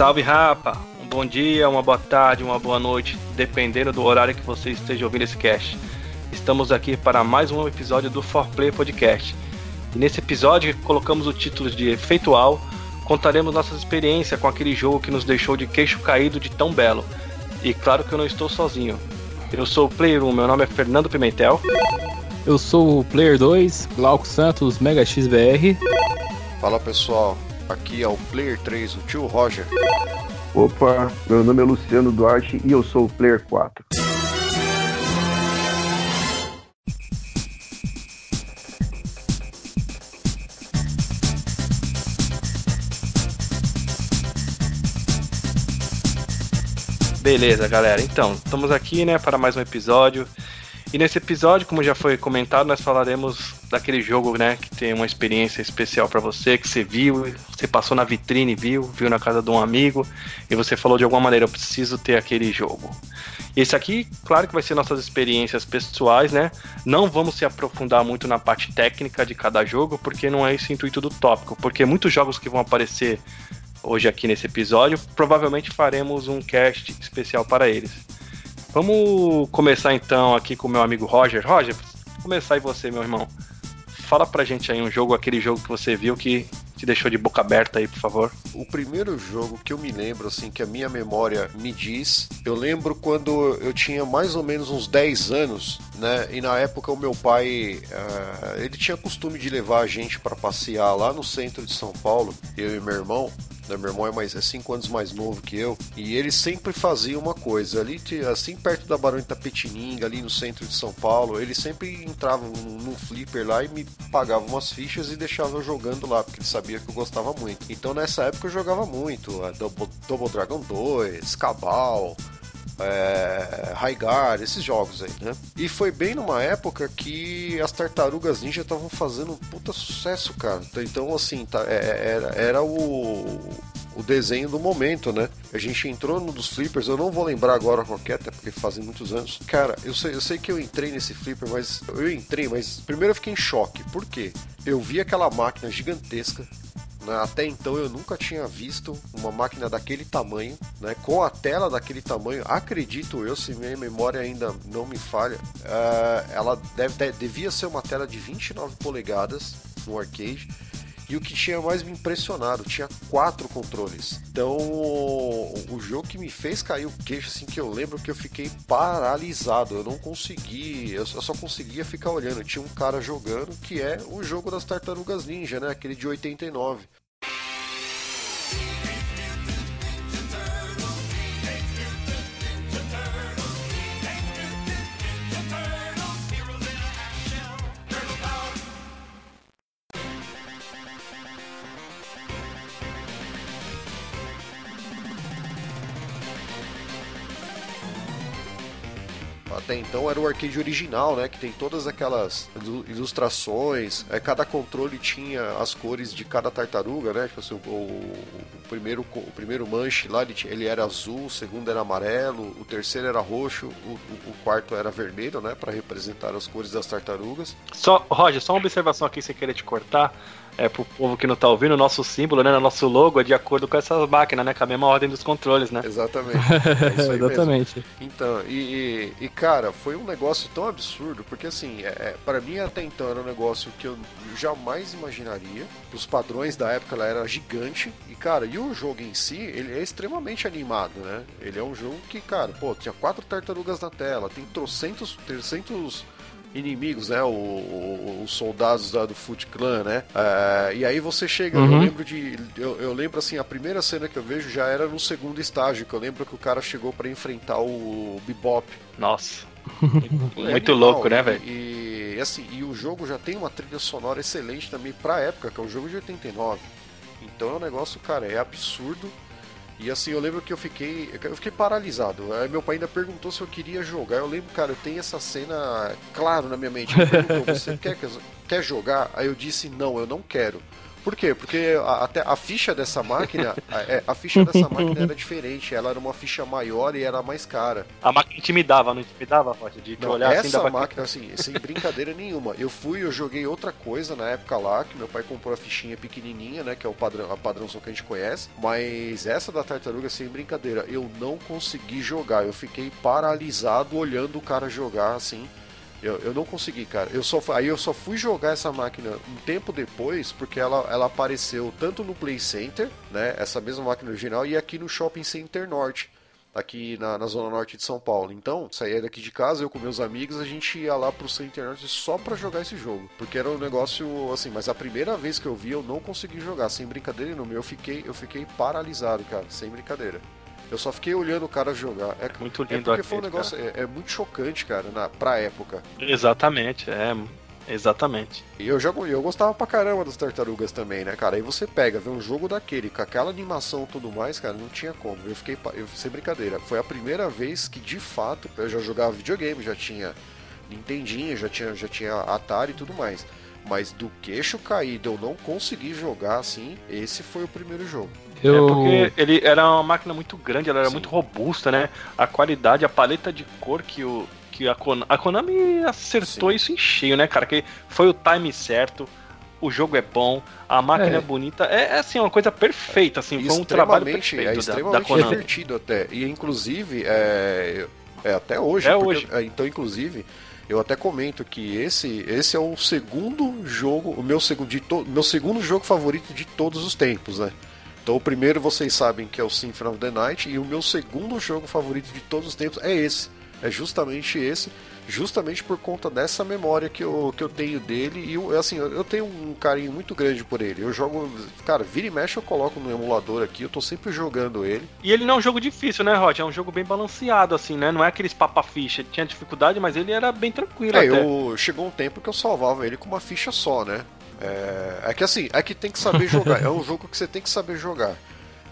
Salve rapa! Um bom dia, uma boa tarde, uma boa noite, dependendo do horário que você esteja ouvindo esse cast. Estamos aqui para mais um episódio do For Play Podcast. E nesse episódio colocamos o título de Efeitual, contaremos nossas experiências com aquele jogo que nos deixou de queixo caído de tão belo. E claro que eu não estou sozinho. Eu sou o Player 1, meu nome é Fernando Pimentel. Eu sou o Player 2, Glauco Santos, Mega XBR. Fala pessoal, aqui é o Player 3, o tio Roger. Opa, meu nome é Luciano Duarte e eu sou o Player 4. Beleza, galera. Então, estamos aqui, né, para mais um episódio. E nesse episódio, como já foi comentado, nós falaremos daquele jogo, né, que tem uma experiência especial para você, que você viu, você passou na vitrine, viu, viu na casa de um amigo e você falou de alguma maneira, eu preciso ter aquele jogo. Esse aqui, claro que vai ser nossas experiências pessoais, né? Não vamos se aprofundar muito na parte técnica de cada jogo, porque não é esse o intuito do tópico, porque muitos jogos que vão aparecer hoje aqui nesse episódio, provavelmente faremos um cast especial para eles. Vamos começar então aqui com o meu amigo Roger. Roger, começar aí você, meu irmão. Fala pra gente aí um jogo, aquele jogo que você viu que te deixou de boca aberta aí, por favor. O primeiro jogo que eu me lembro, assim, que a minha memória me diz, eu lembro quando eu tinha mais ou menos uns 10 anos, né? E na época o meu pai, uh, ele tinha costume de levar a gente para passear lá no centro de São Paulo, eu e meu irmão. Né? Meu irmão é mais é cinco anos mais novo que eu e ele sempre fazia uma coisa ali assim perto da Barão de Tapetininga ali no centro de São Paulo ele sempre entrava num flipper lá e me pagava umas fichas e deixava jogando lá porque ele sabia que eu gostava muito então nessa época eu jogava muito a Double, Double Dragon 2 Cabal é, Raigar, esses jogos aí, né? E foi bem numa época que as tartarugas ninja estavam fazendo um puta sucesso, cara. Então, assim, tá, é, é, era, era o, o desenho do momento, né? A gente entrou no dos flippers, eu não vou lembrar agora qual é, até porque fazem muitos anos. Cara, eu sei, eu sei que eu entrei nesse flipper, mas eu entrei, mas primeiro eu fiquei em choque. Por quê? Eu vi aquela máquina gigantesca, né? Até então eu nunca tinha visto uma máquina daquele tamanho, né? com a tela daquele tamanho. Acredito eu, se minha memória ainda não me falha, uh, ela deve, devia ser uma tela de 29 polegadas no arcade. E o que tinha mais me impressionado, tinha quatro controles. Então, o jogo que me fez cair o queixo, assim, que eu lembro que eu fiquei paralisado. Eu não consegui, eu só conseguia ficar olhando. Tinha um cara jogando que é o jogo das Tartarugas Ninja, né? Aquele de 89. Então era o arcade original, né? Que tem todas aquelas ilustrações. É, cada controle tinha as cores de cada tartaruga, né? Tipo assim, o, o, primeiro, o primeiro manche lá ele, ele, era azul, o segundo era amarelo, o terceiro era roxo, o, o quarto era vermelho, né? Para representar as cores das tartarugas. Só, Roger, só uma observação aqui sem querer te cortar é, pro povo que não tá ouvindo, o nosso símbolo, né, nosso logo é de acordo com essas máquinas, né, com a mesma ordem dos controles, né? Exatamente. É Exatamente. Mesmo. Então, e, e, cara, foi um negócio tão absurdo, porque assim, é, é para mim até então era um negócio que eu jamais imaginaria. Os padrões da época ela era gigante, e cara, e o jogo em si, ele é extremamente animado, né? Ele é um jogo que, cara, pô, tinha quatro tartarugas na tela, tem trocentos, trezentos inimigos, né? Os soldados da, do Foot Clan, né? É, e aí você chega, uhum. eu lembro de. Eu, eu, lembro assim, a primeira cena que eu vejo já era no segundo estágio, que eu lembro que o cara chegou para enfrentar o Bebop. Nossa. Muito louco, né, velho? E, e, assim, e o jogo já tem uma trilha sonora excelente também pra época, que é um jogo de 89. Então é um negócio, cara, é absurdo. E assim, eu lembro que eu fiquei. Eu fiquei paralisado. Aí meu pai ainda perguntou se eu queria jogar. Eu lembro, cara, eu tenho essa cena claro na minha mente. Ele perguntou, você quer, quer jogar? Aí eu disse, não, eu não quero. Por quê? Porque a, até a ficha dessa máquina, a, é, a ficha dessa máquina era diferente, ela era uma ficha maior e era mais cara. A máquina intimidava, não intimidava, Roger? De Não, olhar assim essa dava máquina, assim, sem brincadeira nenhuma. Eu fui, eu joguei outra coisa na época lá, que meu pai comprou a fichinha pequenininha, né, que é o padrão, a padrãozão que a gente conhece. Mas essa da tartaruga, sem brincadeira, eu não consegui jogar. Eu fiquei paralisado olhando o cara jogar, assim. Eu, eu não consegui, cara. Eu só, aí eu só fui jogar essa máquina um tempo depois, porque ela, ela apareceu tanto no Play Center, né? Essa mesma máquina original, e aqui no Shopping Center Norte. Aqui na, na zona norte de São Paulo. Então, saía daqui de casa, eu com meus amigos, a gente ia lá pro Center Norte só pra jogar esse jogo. Porque era um negócio assim, mas a primeira vez que eu vi, eu não consegui jogar, sem brincadeira nenhuma. Eu fiquei, eu fiquei paralisado, cara, sem brincadeira. Eu só fiquei olhando o cara jogar. É, Muito é lindo porque foi um negócio. É, é muito chocante, cara, na, pra época. Exatamente, é. Exatamente. E eu, já, eu gostava pra caramba das tartarugas também, né, cara? Aí você pega, vê um jogo daquele, com aquela animação e tudo mais, cara, não tinha como. Eu fiquei, eu, sem brincadeira, foi a primeira vez que de fato eu já jogava videogame, já tinha Nintendinho, já tinha, já tinha Atari e tudo mais. Mas do queixo caído eu não consegui jogar assim, esse foi o primeiro jogo. Eu, É porque ele era uma máquina muito grande, ela era Sim. muito robusta, né? A qualidade, a paleta de cor que o que a, Kon a Konami acertou Sim. isso em cheio, né, cara? Que foi o time certo. O jogo é bom, a máquina é, É. bonita, é, é, assim uma coisa perfeita, assim, foi um trabalho extremamente, perfeito é da, da extremamente Konami. divertido até. E inclusive, é, é até hoje. É porque- hoje. é, então, inclusive, eu até comento que esse, esse é o segundo jogo, o meu segundo, de meu segundo jogo favorito de todos os tempos, né? Então o primeiro vocês sabem que é o Symphony of the Night e o meu segundo jogo favorito de todos os tempos é esse. É justamente esse, justamente por conta dessa memória que eu, que eu tenho dele e eu, assim, eu tenho um carinho muito grande por ele. Eu jogo, cara, vira e mexe eu coloco no emulador aqui, eu tô sempre jogando ele. E ele não é um jogo difícil, né, Rod? É um jogo bem balanceado, assim, né? Não é aqueles papa-ficha. Tinha dificuldade, mas ele era bem tranquilo É, até. eu chegou um tempo que eu salvava ele com uma ficha só, né? É, é que assim, é que tem que saber jogar. é um jogo que você tem que saber jogar.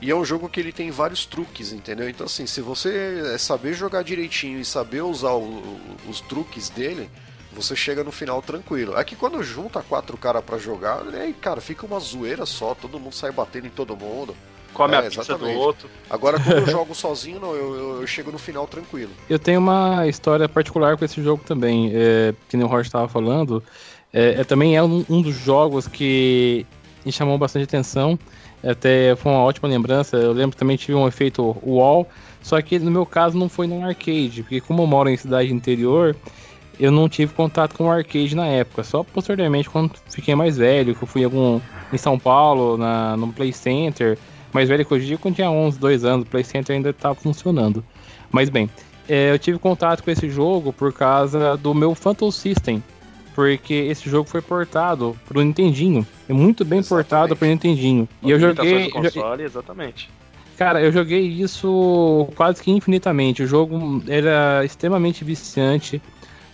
E é um jogo que ele tem vários truques, entendeu? Então assim, se você é, saber jogar direitinho e saber usar o- o- os truques dele, você chega no final tranquilo. É que quando junta quatro caras pra jogar, aí, cara, fica uma zoeira só, todo mundo sai batendo em todo mundo. Come é, a pizza do exatamente. outro. Agora quando eu jogo sozinho, não, eu, eu- eu chego no final tranquilo. eu tenho uma história particular com esse jogo também, é, que nem o Roger estava falando. É, é, também é um, um dos jogos que me chamou bastante atenção. Até foi uma ótima lembrança. Eu lembro que também tive um efeito wall, só que no meu caso não foi num arcade, porque como eu moro em cidade interior, eu não tive contato com o arcade na época. Só posteriormente, quando fiquei mais velho, que eu fui em algum em São Paulo, na, no Play Center. Mais velho que hoje, quando tinha 11, 2 anos, o Play Center ainda estava funcionando. Mas bem, é, eu tive contato com esse jogo por causa do meu Phantom System. Porque esse jogo foi portado pro Nintendinho. É muito bem Exatamente. portado pro Nintendinho. E eu joguei. Console, exatamente. Cara, eu joguei isso quase que infinitamente. O jogo era extremamente viciante.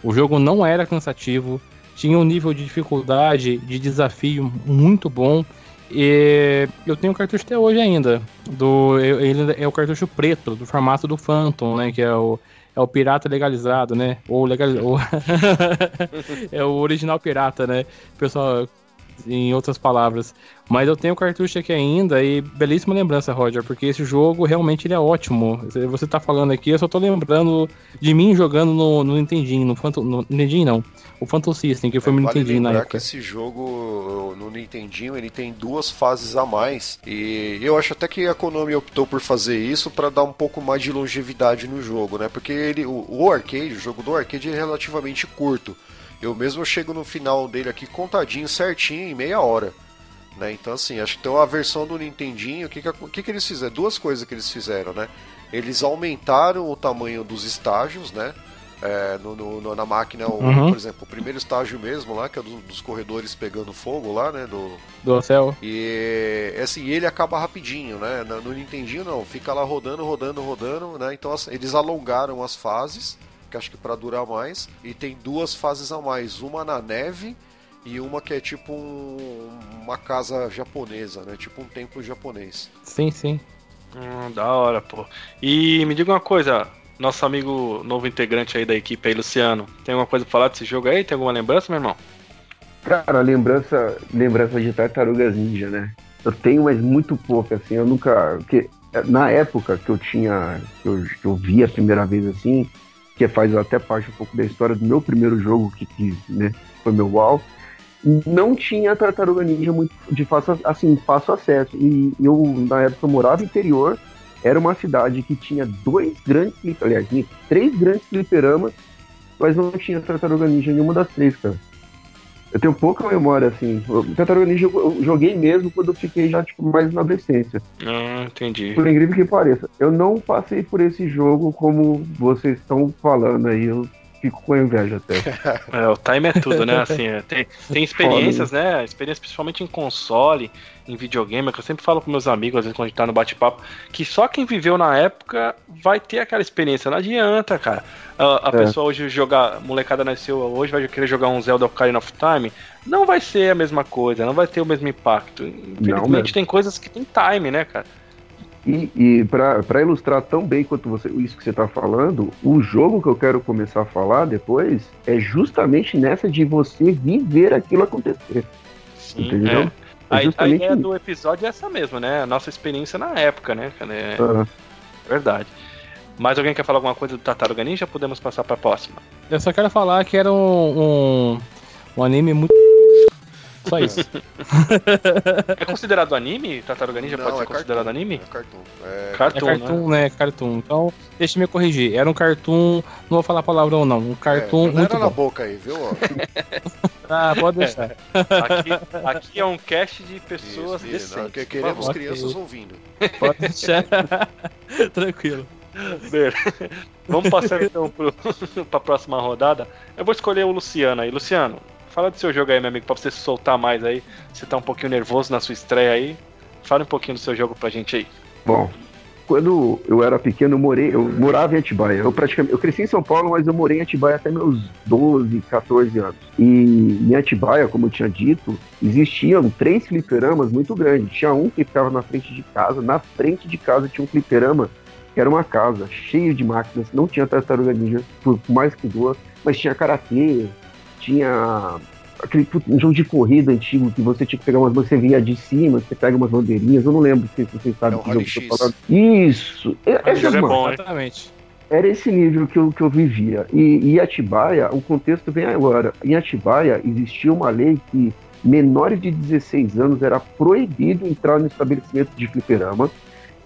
O jogo não era cansativo. Tinha um nível de dificuldade, de desafio muito bom. E eu tenho o cartucho até hoje ainda. Do, ele é o cartucho preto, do formato do Phantom, né? Que é o, é o pirata legalizado, né? Ou legal, é o original pirata, né? Pessoal, em outras palavras. Mas eu tenho o cartucho aqui ainda e belíssima lembrança, Roger, porque esse jogo realmente ele é ótimo. Você- tá falando aqui, eu só tô lembrando de mim jogando no, no Nintendinho, no Phantom, no Nintendinho não, o Phantom System, que foi É, no vale Nintendinho na época. que esse jogo no Nintendinho ele tem duas fases a mais e eu acho até que a Konami optou por fazer isso para dar um pouco mais de longevidade no jogo, né? Porque ele, o, o arcade, o jogo do arcade é relativamente curto. Eu mesmo chego no final dele aqui contadinho certinho em meia hora. Né? Então assim, acho que então a versão do Nintendinho, o que que, que eles fizeram? Duas coisas que eles fizeram, né? Eles aumentaram o tamanho dos estágios, né? É, no, no- no- na máquina, o- Uhum. por exemplo, o primeiro estágio mesmo lá, que é do- dos corredores pegando fogo lá, né? Do, Do céu. e assim, ele acaba rapidinho, né? No, no Nintendinho não, fica lá rodando, rodando, rodando, né? Então as- eles alongaram as fases, que acho que para durar mais, e tem duas fases a mais, uma na neve e uma que é tipo um- uma casa japonesa, né? Tipo um templo japonês. Sim, sim. Hum, da hora, pô. E me diga uma coisa, nosso amigo novo integrante aí da equipe aí, Luciano, tem alguma coisa pra falar desse jogo aí? Tem alguma lembrança, meu irmão? Cara, lembrança, lembrança de Tartarugas Ninja, né? Eu tenho, mas muito pouco, assim, eu nunca. Porque na época que eu tinha. Que eu, que eu vi a primeira vez assim, que faz até parte um pouco da história do meu primeiro jogo, que, que né, foi meu WoW, não tinha Tartaruga Ninja muito de fácil, assim, fácil acesso. E eu, na época, morava no interior, era uma cidade que tinha dois grandes, aliás, três grandes fliperamas, mas não tinha Tartaruga Ninja em nenhuma das três, cara. Eu tenho pouca memória, assim. O Tartaruga Ninja eu joguei mesmo quando eu fiquei já, tipo, mais na adolescência. Ah, entendi. Por incrível que pareça. Eu não passei por esse jogo como vocês estão falando aí. Eu fico com inveja até. É, o time é tudo, né? Assim, é, tem, tem experiências, né? Experiências principalmente em console, em videogame, que eu sempre falo com meus amigos, às vezes quando a gente tá no bate-papo, que só quem viveu na época vai ter aquela experiência. Não adianta, cara. A, a é. pessoa hoje jogar, molecada nasceu hoje, vai querer jogar um Zelda Ocarina of Time, não vai ser a mesma coisa, não vai ter o mesmo impacto. Infelizmente tem coisas que tem time, né, cara? E, e para ilustrar tão bem quanto você, isso que você está falando, o jogo que eu quero começar a falar depois é justamente nessa de você viver aquilo acontecer. Sim, entendeu? É. É a, a, ideia do episódio é essa mesmo, né? A nossa experiência na época, né? É uhum. verdade. Mais alguém quer falar alguma coisa do Tartaruga Ninja? Podemos passar para a próxima. Eu só quero falar que era um, um, um anime muito só isso. é considerado anime? Tartaruga Ninja não, pode ser é considerado cartoon, anime? É cartoon. É cartoon, é cartoon né? né? Cartoon. Então, deixa me corrigir. Era um cartoon, não vou falar palavrão não, um cartoon é, muito era bom. na boca aí, viu? ah, pode deixar. Aqui, aqui, é um cast de pessoas isso, decentes. Não, queremos crianças ouvindo. Pode deixar. Tranquilo. Vamos passar então para a próxima rodada. Eu vou escolher o Luciano aí. Luciano, Fala do seu jogo aí, meu amigo, pra você se soltar mais aí. Você tá um pouquinho nervoso na sua estreia aí. Fala um pouquinho do seu jogo pra gente aí. Bom, quando eu era pequeno, eu morei, eu morava em Atibaia. Eu praticamente, eu cresci em São Paulo, mas eu morei em Atibaia até meus 12, 14 anos. E em Atibaia, como eu tinha dito, existiam três fliperamas muito grandes. Tinha um que ficava na frente de casa, na frente de casa tinha um fliperama que era uma casa cheia de máquinas, não tinha tartaruga ninja, por mais que duas, mas tinha karatê, tinha aquele um jogo de corrida antigo que você tinha que pegar umas. Você via de cima, você pega umas bandeirinhas, eu não lembro se vocês sabem é que jogo que eu tô falando. Isso! É, é bom, exatamente. Era esse nível que eu, que eu vivia. E, e Atibaia, o contexto vem agora. Em Atibaia existia uma lei que menores de 16 anos era proibido entrar no estabelecimento de fliperama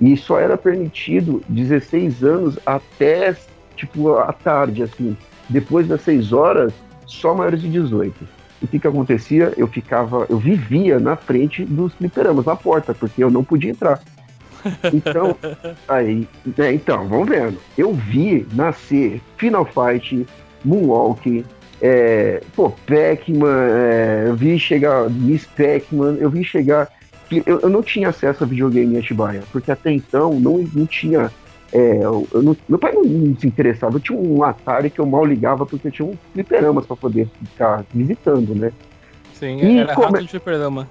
e só era permitido 16 anos até tipo à tarde assim. Depois das 6 horas só maiores de 18. O que que acontecia? Eu ficava, eu vivia na frente dos fliperamas, na porta, porque eu não podia entrar. Então, aí, é, então, vamos vendo. Eu vi nascer Final Fight, Moonwalk, é, pô, Pac-Man, é, eu vi chegar Miss Pac-Man, eu vi chegar. Eu, eu, não tinha acesso a videogame em Atibaia, porque até então não, não tinha é, eu, eu não, meu pai não, não, se interessava. Eu tinha um Atari que eu mal ligava porque eu tinha um fliperamas para poder ficar visitando, né? Sim, e era como... rato de fliperama.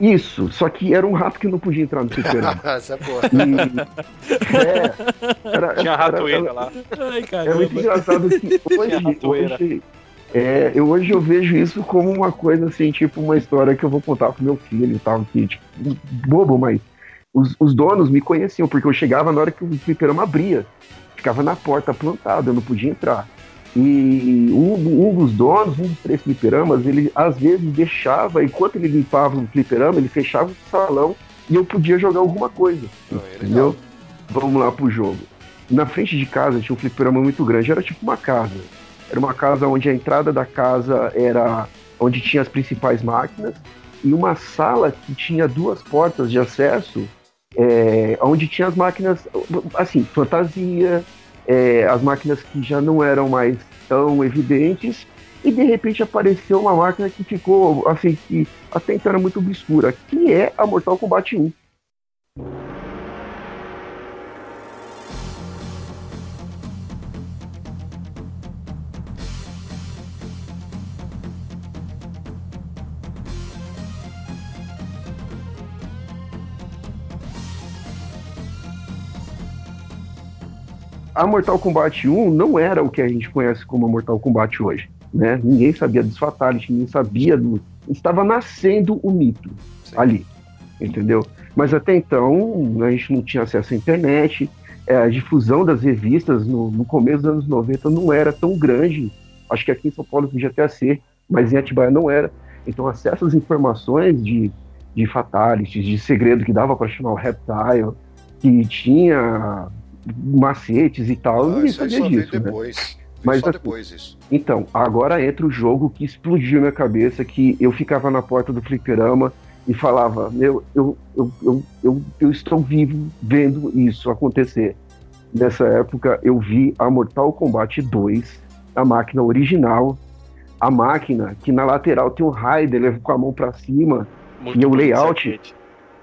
Isso, só que era um rato que não podia entrar no fliperama. Essa é boa. E, é, era, tinha ratoeira era, lá. Ai, é muito engraçado que hoje, hoje é, eu, hoje eu vejo isso como uma coisa assim, tipo uma história que eu vou contar pro meu filho e tal, que, tipo, bobo, mas os, os, donos me conheciam, porque eu chegava na hora que o fliperama abria. Ficava na porta plantado, eu não podia entrar. E um, um, dos donos, um dos três fliperamas, ele às vezes deixava, enquanto ele limpava o fliperama, ele fechava o salão e eu podia jogar alguma coisa. Ah, é entendeu? Vamos lá pro jogo. Na frente de casa tinha um fliperama muito grande, era tipo uma casa. Era uma casa onde a entrada da casa era onde tinha as principais máquinas e uma sala que tinha duas portas de acesso é, onde tinha as máquinas, assim, fantasia, é, as máquinas que já não eram mais tão evidentes, e de repente apareceu uma máquina que ficou, assim, que até então era muito obscura, que é a Mortal Kombat 1. A Mortal Kombat 1 não era o que a gente conhece como a Mortal Kombat hoje. né? Ninguém sabia dos fatalities, ninguém sabia do. Estava nascendo o mito Sim. ali, entendeu? Mas até então a gente não tinha acesso à internet, é, a difusão das revistas no, no, começo dos anos 90 não era tão grande. Acho que aqui em São Paulo podia até ser, mas em Atibaia não era. Então, acesso às informações de, de fatalities, de segredo que dava para chamar o reptile, que tinha macetes e tal, ah, ninguém sabia disso. Né? Depois. Né? Mas só assim, depois isso. Então, agora entra o jogo que explodiu minha cabeça, que eu ficava na porta do fliperama e falava, meu, eu, eu, eu, eu, eu estou vivo vendo isso acontecer. Nessa época eu vi a Mortal Kombat 2, a máquina original, a máquina que na lateral tem um Raider com a mão para cima Muito e o layout.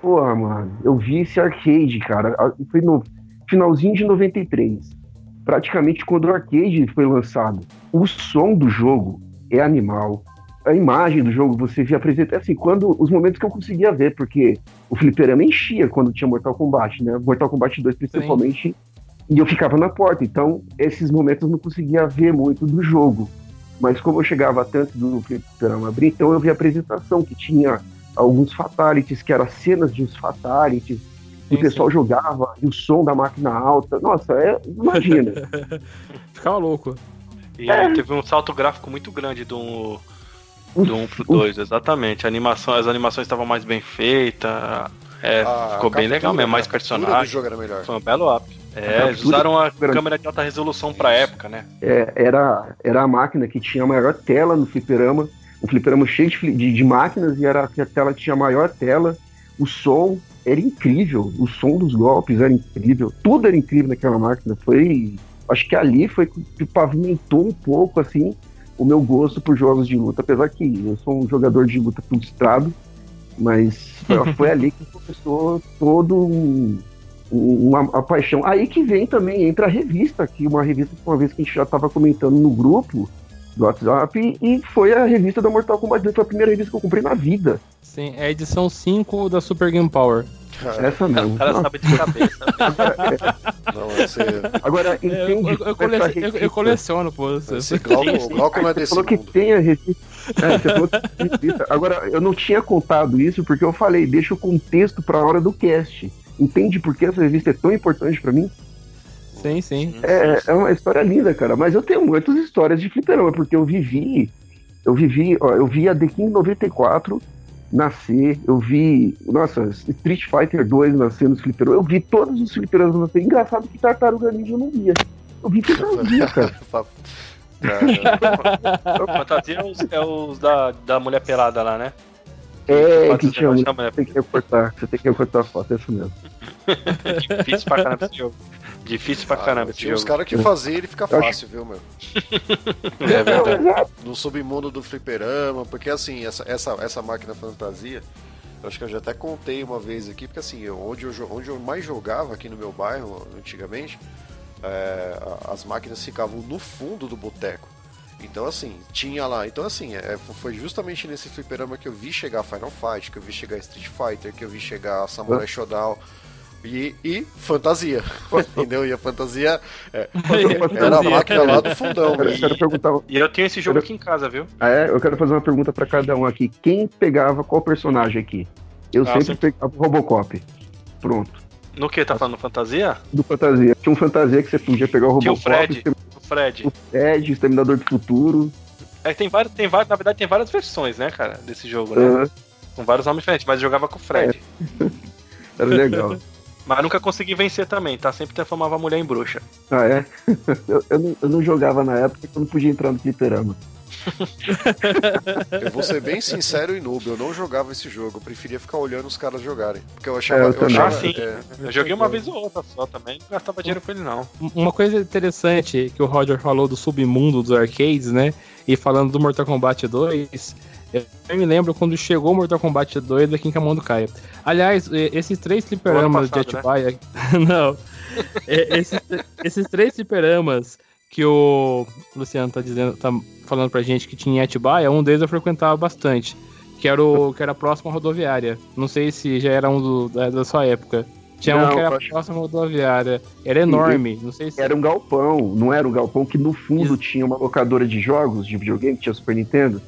Porra, mano, eu vi esse arcade, cara. Foi no finalzinho de 93. Praticamente quando o arcade foi lançado. O som do jogo é animal a imagem do jogo, você via apresenta assim, quando os momentos que eu conseguia ver, porque o fliperama enchia quando tinha Mortal Kombat, né? Mortal Kombat 2 principalmente, Sim. e eu ficava na porta, então esses momentos eu não conseguia ver muito do jogo. Mas como eu chegava tanto do fliperama abrir, então eu vi a apresentação que tinha alguns fatalities, que eram cenas de uns fatalities, e o pessoal sim. jogava, e o som da máquina alta. Nossa, é, imagina. Ficava louco. E é. teve um salto gráfico muito grande do, do 1 pro 2, exatamente. A animação, as animações estavam mais bem feitas. É, ficou bem legal mesmo, mais personagens. jogo era melhor. Foi um belo up. É, eles usaram a câmera de alta resolução pra época, né? É, era, era a máquina que tinha a maior tela no fliperama. O fliperama cheio de, de, de máquinas e era a tela que tinha a maior tela. O som era incrível. O som dos golpes era incrível. Tudo era incrível naquela máquina. Foi. Acho que ali foi que pavimentou um pouco, assim, o meu gosto por jogos de luta, apesar que eu sou um jogador de luta frustrado, mas foi, ali que começou todo um, uma, paixão. Aí que vem também, entra a revista, aqui uma revista uma vez que a gente já estava comentando no grupo do WhatsApp, e foi a revista da Mortal Kombat 2, foi a primeira revista que eu comprei na vida. Sim, é a edição 5 da Super Game Power. Essa mesmo. O cara sabe de cabeça. não, esse... Agora, entende. Eu, eu, colecion, eu, eu coleciono, pô. Esse Glauco, Glauco não é desse falou que tem a revista. É, você falou que tem revista. Agora, eu não tinha contado isso porque eu falei, deixa o contexto pra hora do cast. Entende por que essa revista é tão importante pra mim? Sim, sim. É, é uma história linda, cara. Mas eu tenho muitas histórias de fliperama, porque eu vivi. Eu vivi, ó, eu vi a The King 94 nascer, eu vi, nossa, Street Fighter 2 nascer nos fliperamas, eu vi todos os fliperamas nascer. Engraçado que Tartaruga Ninja eu não via. Eu vi fantasia, cara. fantasia é os, é os da, da mulher pelada lá, né? É, que tinha você tem que recortar, você tem que recortar a foto, é isso mesmo. Difícil pra caramba esse jogo. Difícil pra ah, caramba esse Tinha os caras que faziam ele fica fácil, viu, meu? é verdade. No submundo do fliperama, porque assim, essa, essa, essa máquina fantasia, eu acho que eu já até contei uma vez aqui, porque assim, onde eu, onde eu mais jogava aqui no meu bairro, antigamente, é, as máquinas ficavam no fundo do boteco. Então, assim, tinha lá. Então, assim, é, foi justamente nesse fliperama que eu vi chegar Final Fight, que eu vi chegar Street Fighter, que eu vi chegar Samurai Shodown. E, e fantasia, entendeu? E a fantasia é, era a máquina lá do fundão. Eu quero perguntar... E eu tenho esse jogo aqui em casa, viu? Ah, é? Eu quero fazer uma pergunta para cada um aqui. Quem pegava qual personagem aqui? Eu ah, sempre pegava o Robocop. Pronto. No que? Tá falando fantasia? Do fantasia. Tinha um fantasia que você podia pegar o Robocop. Tinha o Fred. O Fred. O Fred, o Exterminador do Futuro. É, tem várias, tem várias, na verdade tem várias versões, né, cara, desse jogo, né? Uhum. Com vários nomes diferentes, mas eu jogava com o Fred. É. Era legal. Mas nunca consegui vencer também, tá? Sempre transformava a mulher em bruxa. Ah, é? Eu, eu, não, eu não jogava na época porque eu não podia entrar no fliperama. eu vou ser bem sincero e noob, eu não jogava esse jogo, eu preferia ficar olhando os caras jogarem. Porque eu achava. É, eu, eu achava ah, sim. É... Eu joguei uma vez ou outra só também, não gastava dinheiro com ele, não. Uma coisa interessante que o Roger falou do submundo dos arcades, né? E falando do Mortal Kombat 2, eu me lembro quando chegou o Mortal Kombat 2 aqui em Camão Caia. Aliás, esses três fliperamas de Atibaia. Né? não. esses, esses três fliperamas que o Luciano tá dizendo, tá falando pra gente que tinha em Atibaia, um deles eu frequentava bastante. Que era, o, que era próximo à rodoviária. Não sei se já era um do, da, da sua época. Tinha não, um que era acho... próximo rodoviária. Era enorme. Não sei se. Era um galpão, não era um galpão que no fundo Isso. tinha uma locadora de jogos de videogame, que tinha Super Nintendo.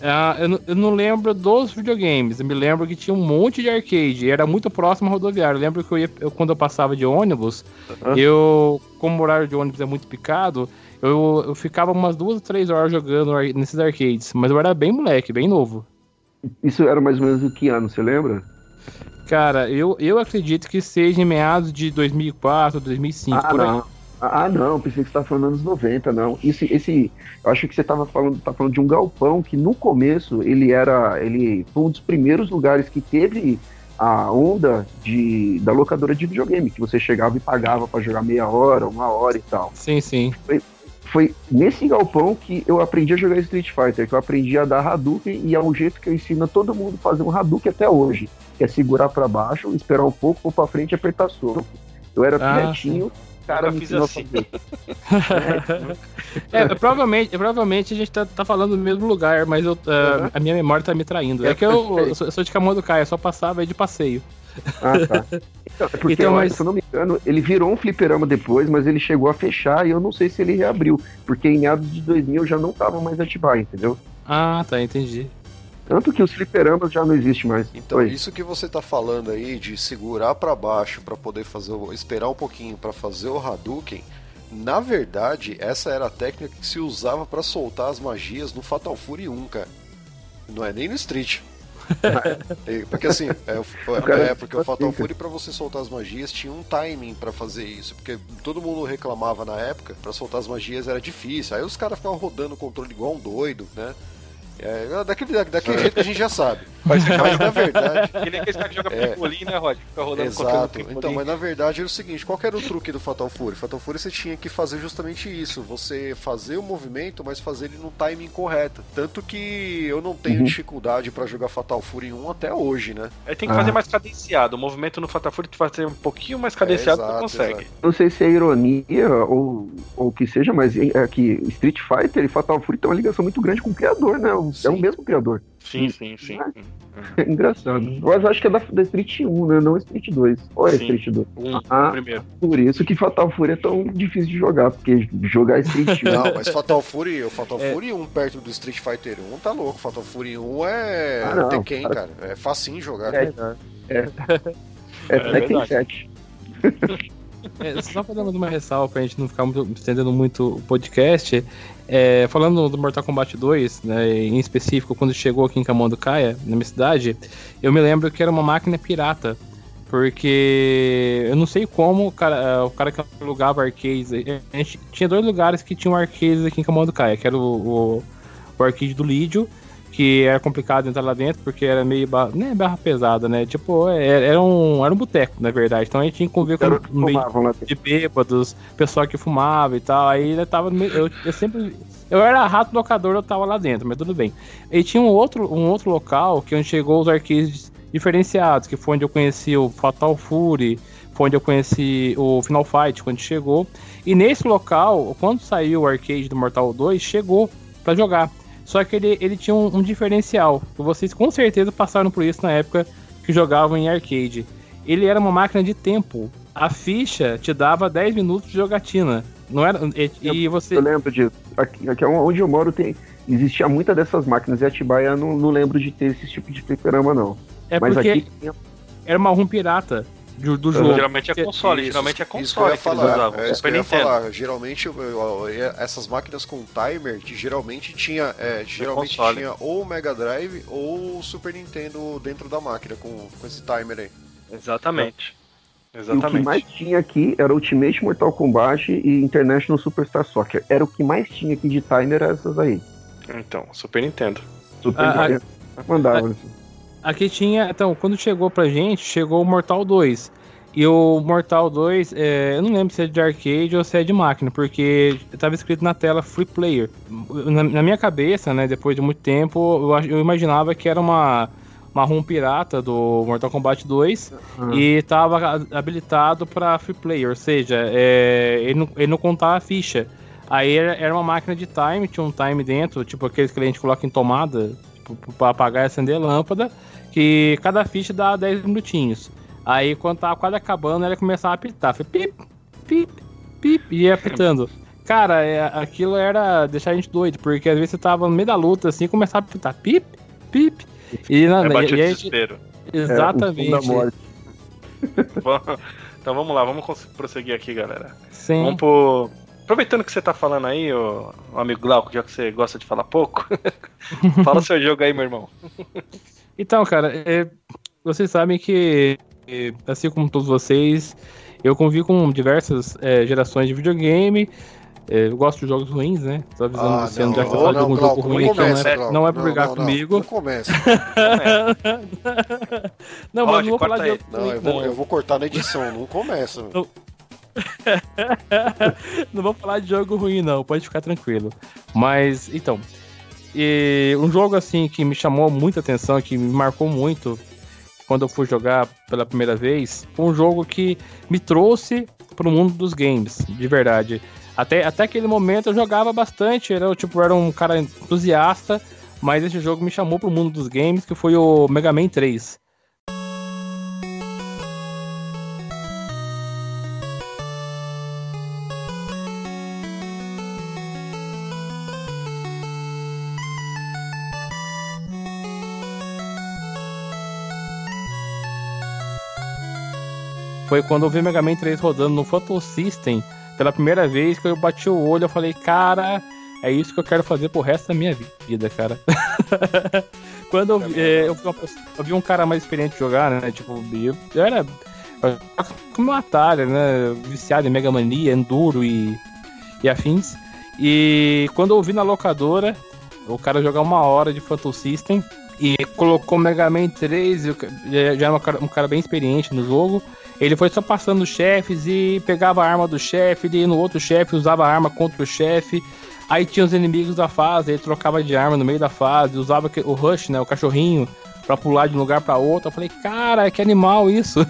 Ah, eu, não, eu, não lembro dos videogames, eu me lembro que tinha um monte de arcade, era muito próximo à rodoviária. Eu lembro que eu ia, eu, quando eu passava de ônibus, uhum. eu, como o horário de ônibus é muito picado, eu, eu ficava umas duas ou três horas jogando nesses arcades, mas eu era bem moleque, bem novo. Isso era mais ou menos o que ano, você lembra? Cara, eu, eu acredito que seja em meados de 2004, 2005, ah, por não. Ah, não, pensei que você estava falando anos 90, não. Esse, esse, eu acho que você estava falando, tá falando de um galpão que no começo ele era, ele foi um dos primeiros lugares que teve a onda de, da locadora de videogame, que você chegava e pagava para jogar meia hora, uma hora e tal. Sim, sim. Foi, foi nesse galpão que eu aprendi a jogar Street Fighter, que eu aprendi a dar Hadouken e é o jeito que eu ensino a todo mundo a fazer um Hadouken até hoje, que é segurar para baixo, esperar um pouco, ou para frente e apertar soco. Eu era ah, quietinho, cara me ensinou assim. é, provavelmente, provavelmente a gente tá, tá, falando do mesmo lugar, mas eu, uh, uhum. a minha memória tá me traindo. É, é que eu, eu, sou, eu sou de Camão do Caia, eu só passava aí de passeio. Ah, tá. Então, é porque, então, mas... se eu não me engano, ele virou um fliperama depois, mas ele chegou a fechar e eu não sei se ele reabriu. Porque em meados de 2000 já não tava mais ativar, entendeu? Ah, tá, entendi. Tanto que os fliperamas já não existe mais. Então, Oi. isso que você tá falando aí de segurar para baixo para poder fazer, o, esperar um pouquinho para fazer o Hadouken, na verdade, essa era a técnica que se usava para soltar as magias no Fatal Fury 1, cara. Não é nem no Street. É, porque assim, é, é, é porque o Fatal Fury para você soltar as magias tinha um timing para fazer isso, porque todo mundo reclamava na época, para soltar as magias era difícil. Aí os caras ficavam rodando o controle igual um doido, né? É, daquele, daquele jeito que a gente já sabe. Mas, mas na verdade. Ele é aquele cara que joga é, pimpolim, né, Rod? Fica rodando Exato. Então, mas na verdade era o seguinte: qual era o truque do Fatal Fury? Fatal Fury você tinha que fazer justamente isso. Você fazer o movimento, mas fazer ele no timing correto. Tanto que eu não tenho uhum. dificuldade para jogar Fatal Fury 1 até hoje, né? Aí tem que ah. fazer mais cadenciado. O movimento no Fatal Fury tu fazer um pouquinho mais cadenciado, é, exato, tu consegue. Exato. Não sei se é ironia ou o que seja, mas é que Street Fighter e Fatal Fury tem uma ligação muito grande com o criador, né? é o mesmo criador. Sim, sim, sim. É, é engraçado. Mas acho que é da, da Street 1, né? Não Street 2. Ou é Street 2? Um, ah, primeiro. Por isso que Fatal Fury é tão difícil de jogar, porque jogar Street 1. Não, mas Fatal Fury, o Fatal é. Fury 1 perto do Street Fighter 1 tá louco. Fatal Fury 1 é ah, não, Tekken, cara. cara. É facinho jogar. É, é. é. É, é Tekken 7. É, só dar uma ressalva pra gente não ficar muito, estendendo muito o podcast, é, falando do Mortal Kombat 2, né, em específico, quando chegou aqui em Caia, na minha cidade, eu me lembro que era uma máquina pirata. Porque eu não sei como o cara, é, o cara que alugava arcades. A gente tinha dois lugares que tinham arcades aqui em Caia, que era o, o, o arcade do Lídio que era complicado entrar lá dentro porque era meio barra, né, barra pesada, né? Tipo, era, é, era um, era um boteco, na verdade. Então a gente tinha que conviver com um meio de bêbados, pessoal que fumava e tal. Aí ele tava eu, eu sempre eu era rato locador, eu tava lá dentro, mas tudo bem. E tinha um outro, um outro local que onde chegou os arcades diferenciados, que foi onde eu conheci o Fatal Fury, foi onde eu conheci o Final Fight quando chegou. E nesse local, quando saiu o arcade do Mortal 2, chegou para jogar. Só que ele, ele tinha um, um diferencial. Vocês com certeza passaram por isso na época que jogavam em arcade. Ele era uma máquina de tempo. A ficha te dava 10 minutos de jogatina. Não era. E, e você. Eu lembro disso. Aqui, aqui onde eu moro tem. Existia muita dessas máquinas e Atibaia não, não lembro de ter esse tipo de fliperama, não. É Mas porque aqui era uma ROM pirata do, do jogo. Geralmente é console, isso, geralmente é console. Isso que eu ia falar, é, isso que eu ia falar. Geralmente essas máquinas com timer, geralmente tinha, é, é geralmente é tinha ou o Mega Drive ou o Super Nintendo dentro da máquina com, com esse timer aí. Exatamente. Exatamente. E o que mais tinha aqui era Ultimate Mortal Kombat e International Superstar Soccer. Era o que mais tinha aqui de timer essas aí. Então, Super Nintendo. Super ah, Nintendo. Mandava. assim. Aqui tinha. Então, quando chegou pra gente, chegou o Mortal 2. E o Mortal 2, é, eu não lembro se é de arcade ou se é de máquina, porque estava escrito na tela Free Player. Na, na, minha cabeça, né, depois de muito tempo, eu, eu imaginava que era uma, uma ROM pirata do Mortal Kombat 2 uhum. e estava habilitado para Free Player, ou seja, é, ele, não, ele não contava a ficha. Aí era, era uma máquina de time, tinha um time dentro, tipo aqueles que a gente coloca em tomada, tipo, para apagar e acender a lâmpada que cada ficha dá 10 minutinhos. Aí quando tava quase acabando, ele começava a apitar. Foi pip, pip, pip, e ia apitando. Cara, é, aquilo era deixar a gente doido, porque às vezes você tava no meio da luta assim, começava a apitar pip, pip. E, na, é e, e desespero. Exatamente. É, então vamos lá, vamos prosseguir aqui, galera. Sim. Vamos pro. Aproveitando que você tá falando aí, o, amigo Glauco, já que você gosta de falar pouco, fala seu jogo aí, meu irmão. Então, cara, é, vocês sabem que, assim como todos vocês, eu convivo com diversas é, gerações de videogame. É, eu gosto de jogos ruins, né? Tô avisando ah, você, já que você fala de algum jogo ruim, então não é, não é pra brigar não, comigo. Não, começa. não, mas não vou falar de jogo não, ruim, eu vou, eu vou cortar na edição, não começa. Não... não vou falar de jogo ruim, não, pode ficar tranquilo. Mas, então, e um jogo assim que me chamou muita atenção, que me marcou muito quando eu fui jogar pela primeira vez, foi um jogo que me trouxe para o mundo dos games, de verdade. Até, até aquele momento eu jogava bastante, era, tipo, era um cara entusiasta, mas esse jogo me chamou para o mundo dos games, que foi o Mega Man 3. Foi quando eu vi Mega Man 3 rodando no Photo System pela primeira vez que eu bati o olho, eu falei, cara, é isso que eu quero fazer pro resto da minha vida, cara. Quando eu, é, eu, eu, vi um cara mais experiente jogar, né? Tipo, eu, eu era como um atalho, né? Viciado em Mega Mania, Enduro e, e afins. E quando eu vi na locadora, o cara jogar uma hora de Phantom System e colocou Mega Man 3, já era um cara, um cara bem experiente no jogo. Ele foi só passando os chefes e pegava a arma do chefe, ele ia no outro chefe, usava a arma contra o chefe. Aí tinha os inimigos da fase, ele trocava de arma no meio da fase, usava o Rush, né, o cachorrinho, para pular de um lugar para outro. Eu falei, cara, que animal isso.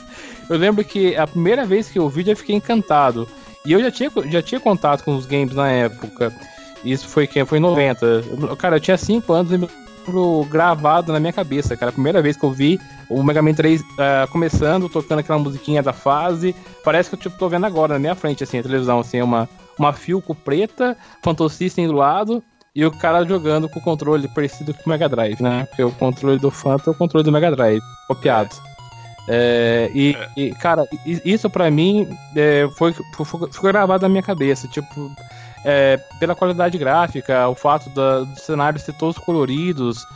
eu lembro que a primeira vez que eu vi, eu fiquei encantado. E eu já tinha, já tinha contato com os games na época. Isso foi quem? Foi em 90. Cara, eu tinha 5 anos e me gravado na minha cabeça, cara. A primeira vez que eu vi o Mega Man 3 uh, é, começando, tocando aquela musiquinha da fase. Parece que eu tipo, tô vendo agora na minha frente, assim, a televisão, assim, uma, uma Filco preta, Phantom do lado, e o cara jogando com o controle parecido com o Mega Drive, né? Porque o controle do Phantom é o controle do Mega Drive, copiado. É, e, e, cara, isso para mim é, foi, foi, foi, gravado na minha cabeça. Tipo, é, pela qualidade gráfica, o fato da, dos cenários ser todos coloridos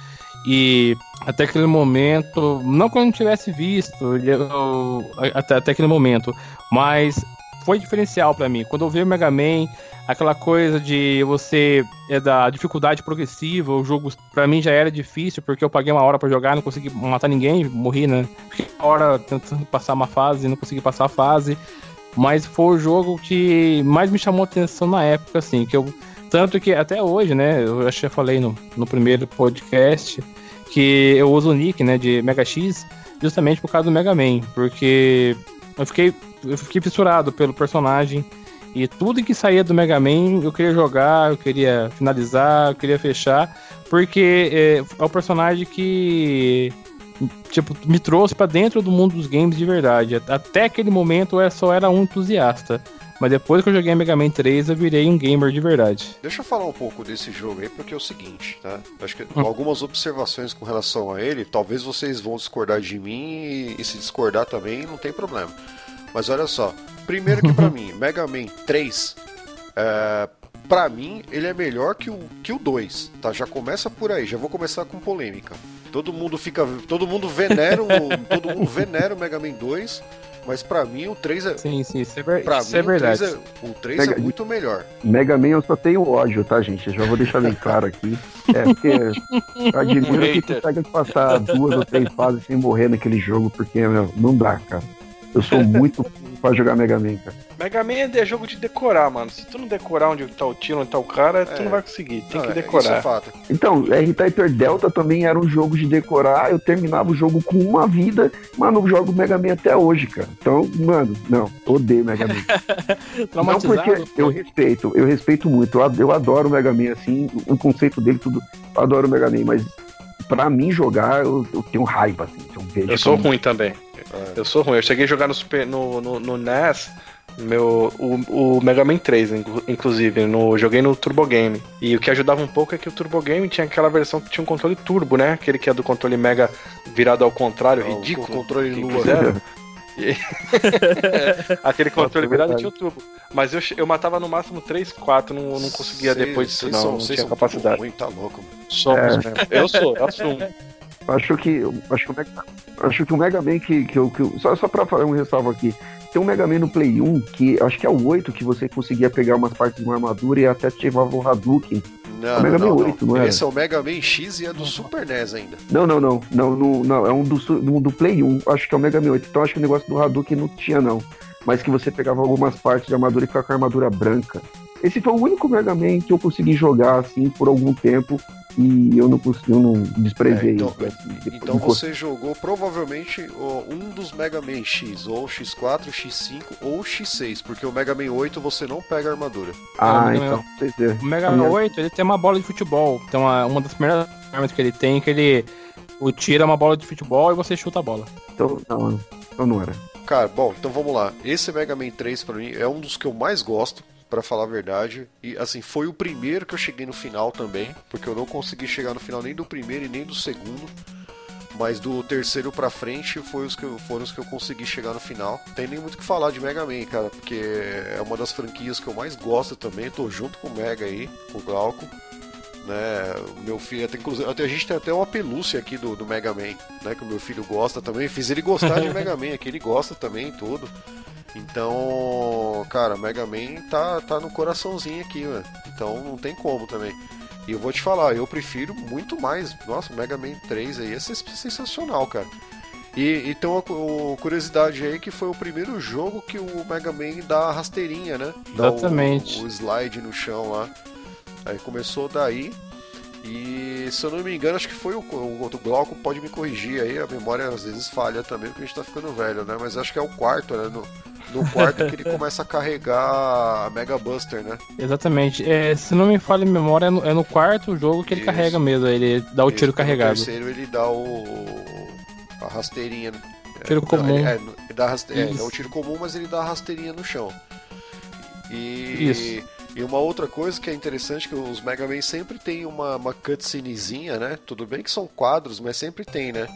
e até aquele momento, não que eu não tivesse visto eu, até, até aquele momento, mas foi diferencial para mim. Quando eu vi o Mega Man, aquela coisa de você é da dificuldade progressiva, o jogo para mim já era difícil porque eu paguei uma hora para jogar, não consegui matar ninguém, morri, né? Fiquei uma hora tentando passar uma fase, não consegui passar a fase. Mas foi o jogo que mais me chamou atenção na época, assim, que eu. Tanto que até hoje, né? Eu acho que já falei no, no primeiro podcast que eu uso o nick, né, de Mega X, justamente por causa do Mega Man, porque eu fiquei, eu fiquei fissurado pelo personagem e tudo que saía do Mega Man eu queria jogar, eu queria finalizar, eu queria fechar, porque é, é o personagem que tipo, me trouxe para dentro do mundo dos games de verdade. Até aquele momento eu só era um entusiasta. Mas depois que eu joguei Mega Man 3, eu virei um gamer de verdade. Deixa eu falar um pouco desse jogo aí, porque é o seguinte, tá? Acho que hum. algumas observações com relação a ele, talvez vocês vão discordar de mim e, e se discordar também, não tem problema. Mas olha só, primeiro que para mim, Mega Man 3, é, para mim, ele é melhor que o, que o 2, tá? Já começa por aí, já vou começar com polêmica. Todo mundo fica. Todo mundo venera o, todo mundo venera o Mega Man 2. Mas pra mim o 3 é. Sim, sim, isso é, ver... pra isso mim, é verdade. O 3, é, o 3 Mega... é muito melhor. Mega Man eu só tenho ódio, tá, gente? Eu já vou deixar bem claro aqui. É porque admiro que consegue passar duas ou três fases sem morrer naquele jogo, porque meu, não dá, cara. Eu sou muito pra jogar Mega Man, cara. Mega Man é jogo de decorar, mano. Se tu não decorar onde tá o tiro, onde tá o cara, é. tu não vai conseguir. Tem não, que decorar. Isso é fato. Então, R-Typer Delta também era um jogo de decorar. Eu terminava o jogo com uma vida, mas não jogo Mega Man até hoje, cara. Então, mano, não, odeio Mega Man. não porque eu respeito, eu respeito muito. Eu adoro o Mega Man, assim, o conceito dele, tudo. Eu adoro o Mega Man, mas pra mim jogar, eu, eu tenho raiva, assim. Eu, vejo eu sou ruim também. É. Eu sou ruim. Eu cheguei a jogar no, Super, no, no, no NES meu, o, o Mega Man 3, inclusive, no, joguei no Turbo Game. E o que ajudava um pouco é que o Turbo Game tinha aquela versão que tinha um controle turbo, né? Aquele que é do controle Mega virado ao contrário, oh, ridículo. O controle Lua. Aquele controle virado tinha o turbo. Mas eu, eu matava no máximo 3, 4, não, não conseguia cês, depois disso, não. São, não tinha capacidade. Ruim, tá louco, Somos é. Eu sou, eu assumo. Acho que, acho que, o Mega, acho que o Mega Man que, que, eu, que eu, só, só pra fazer um ressalvo aqui, tem um Mega Man no Play 1 que acho que é o 8 que você conseguia pegar umas partes de uma armadura e até ativava o Hadouken. Não, é o Mega não, Man 8, não, não é? Esse é o Mega Man X e é do Super NES ainda. Não, não, não. Não, não, não é um do, do, do, Play 1. Acho que é o Mega Man 8. Então acho que o negócio do Hadouken não tinha, não. Mas que você pegava algumas partes de armadura e ficava com a armadura branca. Esse foi o único Mega Man que eu consegui jogar assim por algum tempo e eu não consegui, eu não desprezei. É, então, então você jogou provavelmente um dos Mega Man X, ou X4, X5 ou X6, porque o Mega Man 8 você não pega armadura. Ah, não, então. É. O Mega Man 8 ele tem uma bola de futebol. Então uma das primeiras armas que ele tem é que ele o tira uma bola de futebol e você chuta a bola. Então não, então não era. Cara, bom, então vamos lá. Esse Mega Man 3 para mim é um dos que eu mais gosto para falar a verdade. E assim, foi o primeiro que eu cheguei no final também, porque eu não consegui chegar no final nem do primeiro e nem do segundo. Mas do terceiro pra frente foi os que eu, foram os que eu consegui chegar no final. Tem nem muito o que falar de Mega Man, cara, porque é uma das franquias que eu mais gosto também. Tô junto com o Mega aí, com o Glauco. Né, meu filho, até, inclusive, até, a gente tem até uma pelúcia aqui do, do Mega Man, né? Que o meu filho gosta também. Fiz ele gostar de Mega Man, que ele gosta também tudo. Então, cara, Mega Man tá, tá no coraçãozinho aqui, mano. Então não tem como também. E eu vou te falar, eu prefiro muito mais. Nossa, Mega Man 3 aí é sensacional, cara. E, e tem uma, uma, curiosidade aí que foi o primeiro jogo que o Mega Man dá a rasteirinha, né? Dá Exatamente. O, o slide no chão lá. Aí começou daí. E se eu não me engano, acho que foi o, o, o Glauco, pode me corrigir aí, a memória às vezes falha também, porque a gente tá ficando velho, né? Mas acho que é o quarto, né? No, no quarto que ele começa a carregar a Mega Buster, né? Exatamente. É, se não me falha a memória, é no, é no quarto jogo que ele Isso. carrega mesmo, ele dá o Isso, tiro carregado. No terceiro ele dá o. a rasteirinha. Tiro é, comum. É, ele dá, raste... é, dá o tiro comum, mas ele dá a rasteirinha no chão. E. Isso. E uma outra coisa que é interessante que os Mega Man sempre tem uma, uma cutscenezinha, né? Tudo bem que são quadros, mas sempre tem, né?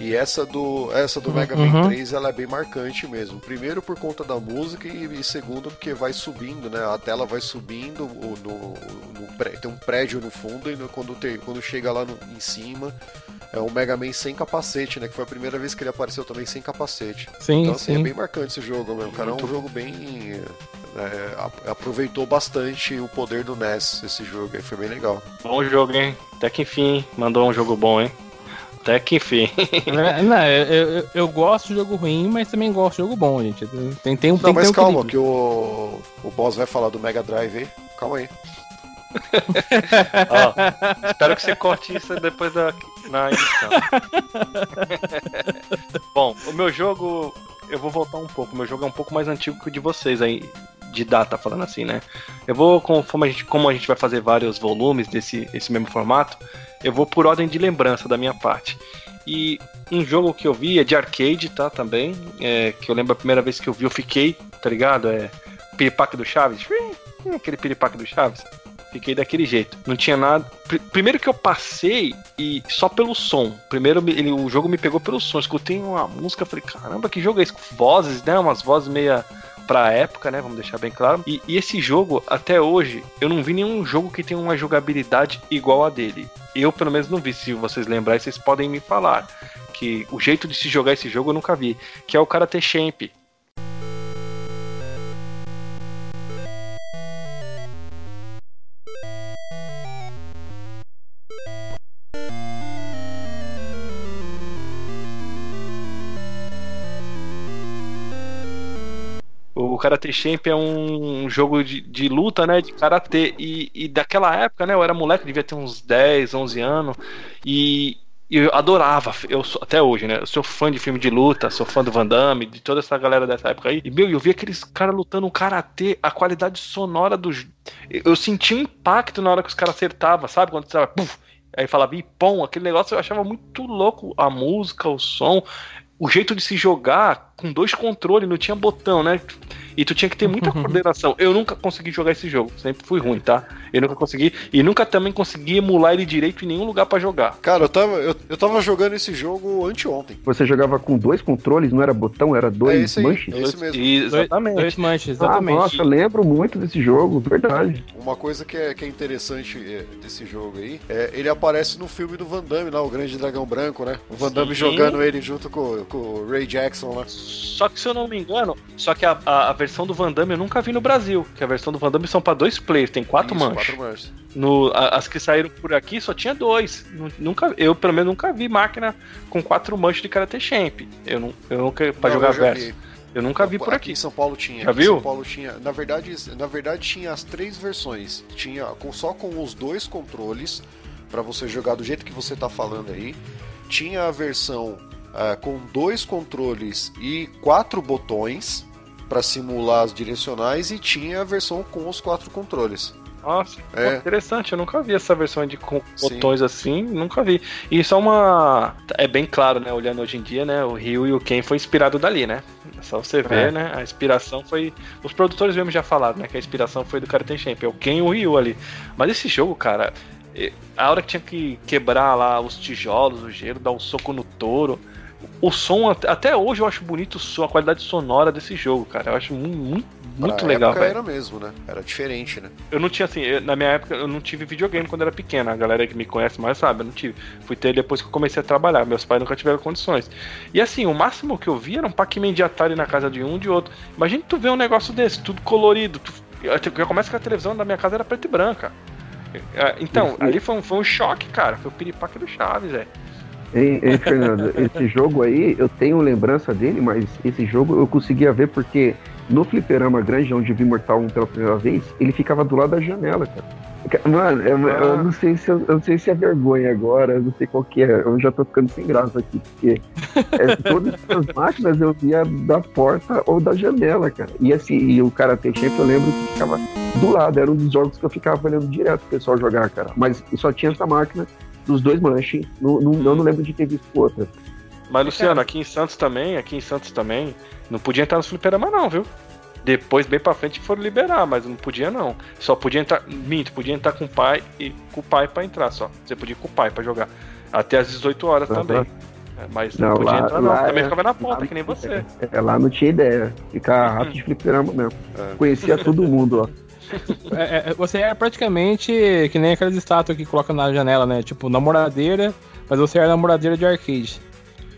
E essa do, essa do Mega Man 3 uhum. ela é bem marcante mesmo. Primeiro por conta da música e, e segundo porque vai subindo, né? A tela vai subindo, no, no, no tem um prédio no fundo e no, quando, tem, quando chega lá no, em cima é o Mega Man sem capacete, né? Que foi a primeira vez que ele apareceu também sem capacete. Sim, então assim, é sim. é bem marcante esse jogo mesmo. Cara, é um jogo bem é, aproveitou bastante o poder do NES esse jogo aí, foi bem legal. Bom jogo, hein? Até que enfim, mandou um jogo bom, hein? Até que enfim. É, não, eu, eu, eu, gosto de jogo ruim, mas também gosto de jogo bom, gente. Tem, tem um Não, tem mas um calma, que o, o boss vai falar do Mega Drive aí. Calma aí. Ó, espero que você corte isso depois da, na edição. Bom, o meu jogo. Eu vou voltar um pouco. O meu jogo é um pouco mais antigo que o de vocês aí de data, falando assim, né? Eu vou, conforme a gente, como a gente vai fazer vários volumes desse esse mesmo formato, eu vou por ordem de lembrança da minha parte. E um jogo que eu vi é de arcade, tá? Também. É, que eu lembro a primeira vez que eu vi, eu fiquei, tá ligado? É. Piripaque do Chaves. Aquele piripaque do Chaves. Fiquei daquele jeito. Não tinha nada. Primeiro que eu passei e só pelo som. Primeiro ele, o jogo me pegou pelo som. Escutei uma música, falei, caramba, que jogo é esse? Vozes, né? Umas vozes meia pra época, né? Vamos deixar bem claro. E, e, esse jogo, até hoje, eu não vi nenhum jogo que tenha uma jogabilidade igual a dele. Eu, pelo menos, não vi. Se vocês lembrarem, vocês podem me falar. Que o jeito de se jogar esse jogo eu nunca vi. Que é o Karate Champ. Karate Champ é um jogo de, de luta, né? De karatê. E, e daquela época, né? Eu era moleque, devia ter uns 10, 11 anos. E eu adorava, eu sou, até hoje, né? Eu sou fã de filme de luta, sou fã do Van Damme, de toda essa galera dessa época aí. E, meu, eu vi aqueles caras lutando um karatê, a qualidade sonora dos. Eu senti um impacto na hora que os caras acertavam, sabe? Quando você. Puf, aí falava ipom, aquele negócio eu achava muito louco. A música, o som. o jeito de se jogar com dois controles, não tinha botão, né? E tu tinha que ter muita coordenação. Eu nunca consegui jogar esse jogo, sempre fui ruim, tá? Eu nunca consegui. E nunca também consegui emular ele direito em nenhum lugar para jogar. Cara, eu tava, eu, eu tava jogando esse jogo anteontem. Você jogava com dois controles, não era botão, era dois é esse aí, manches? É esse mesmo. Exatamente. Dois, manches, exatamente. Ah, nossa, lembro muito desse jogo, verdade. Uma coisa que é, que é interessante é, desse jogo aí, é, ele aparece no filme do Van Damme lá, o Grande Dragão Branco, né? O Van Damme Sim. jogando ele junto com, com o Ray Jackson lá. Só que se eu não me engano, só que a, a, a versão do Van Damme eu nunca vi no Brasil, que a versão do Van Damme são para dois players, tem quatro Isso, manches. Quatro manches. No, as que saíram por aqui só tinha dois. Nunca, eu, pelo menos, nunca vi máquina com quatro manches de Karate Champ. Eu, não, eu nunca. Pra não, jogar verso. Vi. Eu nunca vi por aqui. aqui. em São Paulo tinha. Já viu? São Paulo tinha. Na verdade, na verdade tinha as três versões. Tinha com, só com os dois controles para você jogar do jeito que você tá falando aí. Tinha a versão uh, com dois controles e quatro botões para simular as direcionais e tinha a versão com os quatro controles. Nossa, é. interessante, eu nunca vi essa versão de com botões assim, nunca vi. E isso é uma. É bem claro, né? Olhando hoje em dia, né? O Ryu e o Ken foi inspirado dali, né? É só você ver, é. né? A inspiração foi. Os produtores mesmo já falaram, né? Que a inspiração foi do Karate Champ, é o Ken e o Ryu ali. Mas esse jogo, cara, a hora que tinha que quebrar lá os tijolos, o gelo, dar um soco no touro. O som, até hoje eu acho bonito a qualidade sonora desse jogo, cara. Eu acho muito, muito legal, velho. era mesmo, né? Era diferente, né? Eu não tinha assim, na minha época eu não tive videogame quando era pequena. A galera que me conhece mais sabe, eu não tive. Fui ter depois que eu comecei a trabalhar. Meus pais nunca tiveram condições. E assim, o máximo que eu vi era um Pac-Man de Atari na casa de um de outro. Imagina tu ver um negócio desse, tudo colorido. Tu, já começa que a televisão da minha casa era preta e branca. É, então, ali foi um, foi um choque, cara. Foi o piripaque do Chaves, velho. Hein, hein, Fernando, esse jogo aí, eu tenho lembrança dele, mas esse jogo eu conseguia ver porque no fliperama grande, onde eu vi Mortal 1 pela primeira vez, ele ficava do lado da janela, cara. Mano, eu, eu, não sei se eu, eu, não sei se é vergonha agora, eu não sei qual que é. Eu já tô ficando sem graça aqui, porque é, todas as máquinas eu via da porta ou da janela, cara. E assim, e o Karate Champ eu lembro que ficava do lado, era um dos jogos que eu ficava olhando direto o pessoal jogar, cara. Mas só tinha essa máquina dos dois manches, não, não, eu não lembro de ter visto outra. Mas Luciano, aqui em Santos também, aqui em Santos também, não podia entrar no fliperama não, viu? Depois, bem pra frente, foram liberar, mas não podia não. Só podia entrar. Minto, podia entrar com o pai e com o pai pra entrar só. Você podia ir com o pai pra jogar. Até às 18 horas uhum. também. É, mas não, não podia lá, entrar, não. Também é, ficava na porta, que nem você. É, lá não tinha ideia. Ficar rato de fliperama mesmo. É. Conhecia todo mundo, ó. É, é, você é praticamente que nem aquelas estátuas que coloca na janela, né? Tipo, namoradeira, mas você era namoradeira de arcade.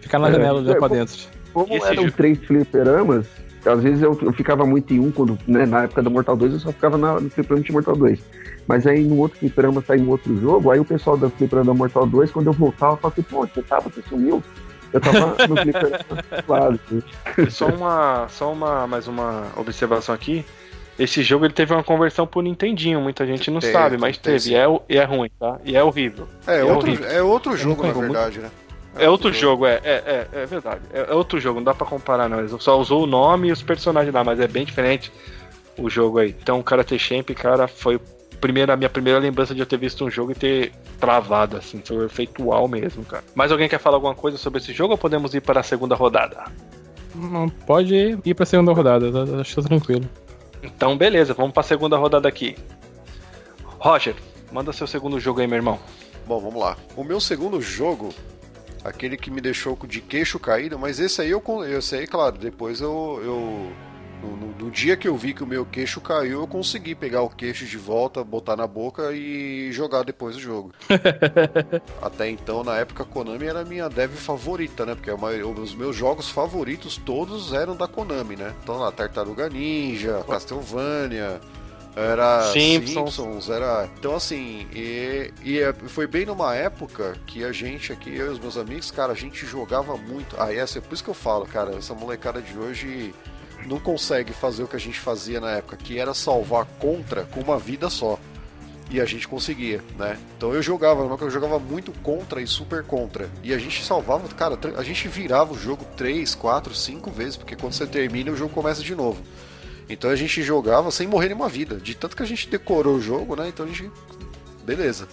Ficar na é, janela já pra dentro. Como eram três fliperamas, às vezes eu, eu, ficava muito em um, quando, né, na época do Mortal 2 eu só ficava na, no fliperama de Mortal 2. Mas aí no outro fliperama sair um outro jogo, aí o pessoal da fliperama da Mortal 2, quando eu voltava, eu falava assim, pô, você tava, você sumiu. Eu tava no fliperama claro, Só uma, só uma, mais uma observação aqui. Esse jogo ele teve uma conversão pro Nintendinho, muita gente não teve, sabe, mas teve. E é, e é ruim, tá? E é horrível. É, é outro, horrível. é outro jogo, na verdade, muito... né? É, é outro jogo, jogo é, é, é, é, verdade. É, é, outro jogo, não dá pra comparar, não. Ele só usou o nome e os personagens lá, mas é bem diferente o jogo aí. Então, o Karate Champ, cara, foi primeira, a minha primeira lembrança de eu ter visto um jogo e ter travado, assim, foi feitual mesmo, cara. Mais alguém quer falar alguma coisa sobre esse jogo ou podemos ir para a segunda rodada? Não, pode ir para a segunda rodada, acho que tá tranquilo. Então, beleza, vamos para a segunda rodada aqui. Roger, manda seu segundo jogo aí, meu irmão. Bom, vamos lá. O meu segundo jogo aquele que me deixou de queixo caído, mas esse aí eu, eu sei, claro, depois eu, eu no, no, no, dia que eu vi que o meu queixo caiu, eu consegui pegar o queixo de volta, botar na boca e jogar depois do jogo. Até então, na época, a Konami era a minha dev favorita, né? Porque a maioria, os meus jogos favoritos todos eram da Konami, né? Então lá, Tartaruga Ninja, Castlevania, era Simpsons. Simpsons, era. Então, assim, e, e é, foi bem numa época que a gente aqui, eu e os meus amigos, cara, a gente jogava muito. Ah, essa é por isso que eu falo, cara, essa molecada de hoje não consegue fazer o que a gente fazia na época, que era salvar contra com uma vida só. E a gente conseguia, né? Então eu jogava, eu jogava muito contra e super contra. E a gente salvava, cara, a gente virava o jogo 3, 4, 5 vezes, porque quando você termina o jogo começa de novo. Então a gente jogava sem morrer nenhuma vida, de tanto que a gente decorou o jogo, né? Então a gente. Beleza.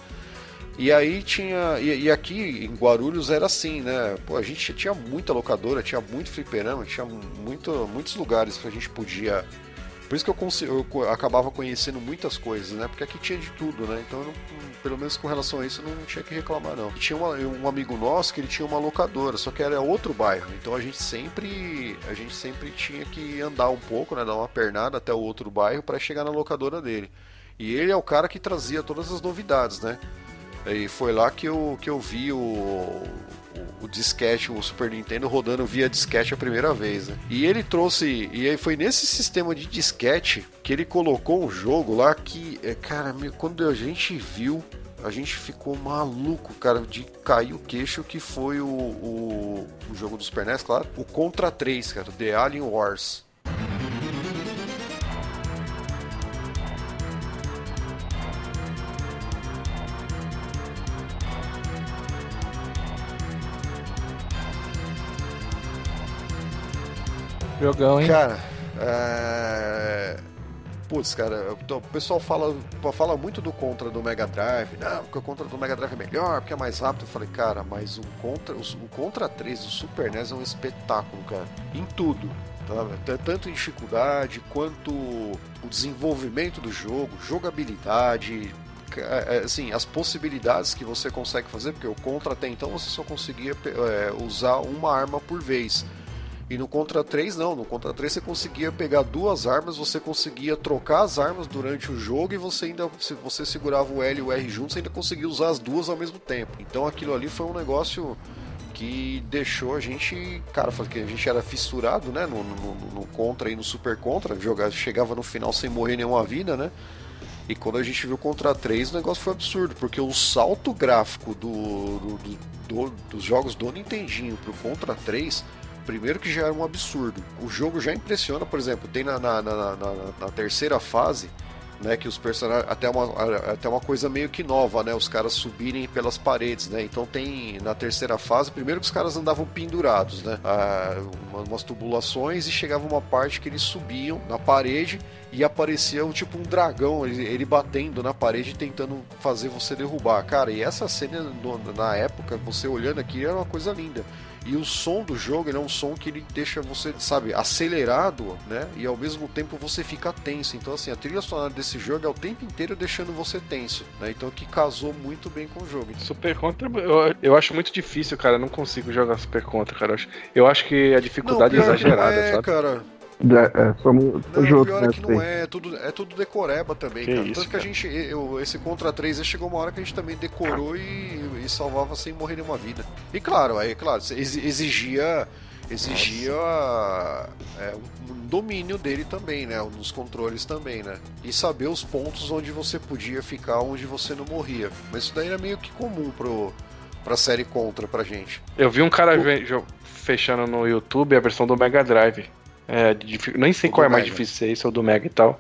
E aí tinha. E, e, aqui em Guarulhos era assim, né? Pô, a gente tinha muita locadora, tinha muito fliperama, tinha muito, muitos lugares que a gente podia. Por isso que eu, eu, acabava conhecendo muitas coisas, né? Porque aqui tinha de tudo, né? Então, não, pelo menos com relação a isso, não tinha que reclamar, não. E tinha uma, um amigo nosso que ele tinha uma locadora, só que era outro bairro. Então a gente sempre, a gente sempre tinha que andar um pouco, né? Dar uma pernada até o outro bairro para chegar na locadora dele. E ele é o cara que trazia todas as novidades, né? E foi lá que eu, que eu vi o, o, o, disquete, o Super Nintendo rodando via disquete a primeira vez. Né? E ele trouxe. E aí foi nesse sistema de disquete que ele colocou um jogo lá que, é, cara, quando a gente viu, a gente ficou maluco, cara, de cair o queixo que foi o, o, o jogo do Super NES, claro. O Contra 3, cara, The Alien Wars. Jogão, hein? Cara, é... Putz, cara, o pessoal fala, fala muito do Contra do Mega Drive. Não, porque o Contra do Mega Drive é melhor, porque é mais rápido. Eu falei, cara, mas o Contra, o Contra 3 do Super NES é um espetáculo, cara. Em tudo. Tá? Tanto em dificuldade quanto o desenvolvimento do jogo, jogabilidade, é, assim, as possibilidades que você consegue fazer, porque o Contra até então você só conseguia é, usar uma arma por vez. E no Contra 3 não, no Contra 3 você conseguia pegar duas armas, você conseguia trocar as armas durante o jogo e você ainda, se você segurava o L e o R juntos, você ainda conseguia usar as duas ao mesmo tempo. Então aquilo ali foi um negócio que deixou a gente, cara, que a gente era fissurado, né, no, no, no, Contra e no Super Contra, jogar, chegava no final sem morrer nenhuma vida, né? E quando a gente viu Contra 3, o negócio foi absurdo, porque o salto gráfico do, do, do, do dos jogos do Nintendinho pro Contra 3 primeiro que já era um absurdo. O jogo já impressiona, por exemplo, tem na, na, na, na terceira fase, né, que os personagens até uma até uma coisa meio que nova, né, os caras subirem pelas paredes, né? Então tem na terceira fase, primeiro que os caras andavam pendurados, né, umas tubulações e chegava uma parte que eles subiam na parede e aparecia tipo um dragão, ele, ele batendo na parede tentando fazer você derrubar, cara. E essa cena na época, você olhando aqui era uma coisa linda. E o som do jogo, ele é um som que ele deixa você, sabe, acelerado, né? E ao mesmo tempo você fica tenso. Então, assim, a trilha sonora desse jogo é o tempo inteiro deixando você tenso, né? Então, que casou muito bem com o jogo. Super Contra, eu, eu acho muito difícil, cara. Eu não consigo jogar Super Contra, cara. Eu acho, eu acho que a dificuldade não, é exagerada, é, sabe? cara. É, é, somos não, juntos, pior é né, que não é, é tudo, é tudo decoreba também, que cara. Isso, Tanto que a gente, eu, esse Contra 3 chegou uma hora que a gente também decorou e, salvava sem morrer nenhuma vida. E claro, aí, claro, exigia exigia é, um domínio dele também, né? Nos controles também, né? E saber os pontos onde você podia ficar, onde você não morria. Mas isso daí era meio que comum pro, pra série Contra pra gente. Eu vi um cara o... fechando no YouTube a versão do Mega Drive. É, nem sei o qual é mais difícil ser esse ou do Mega e tal.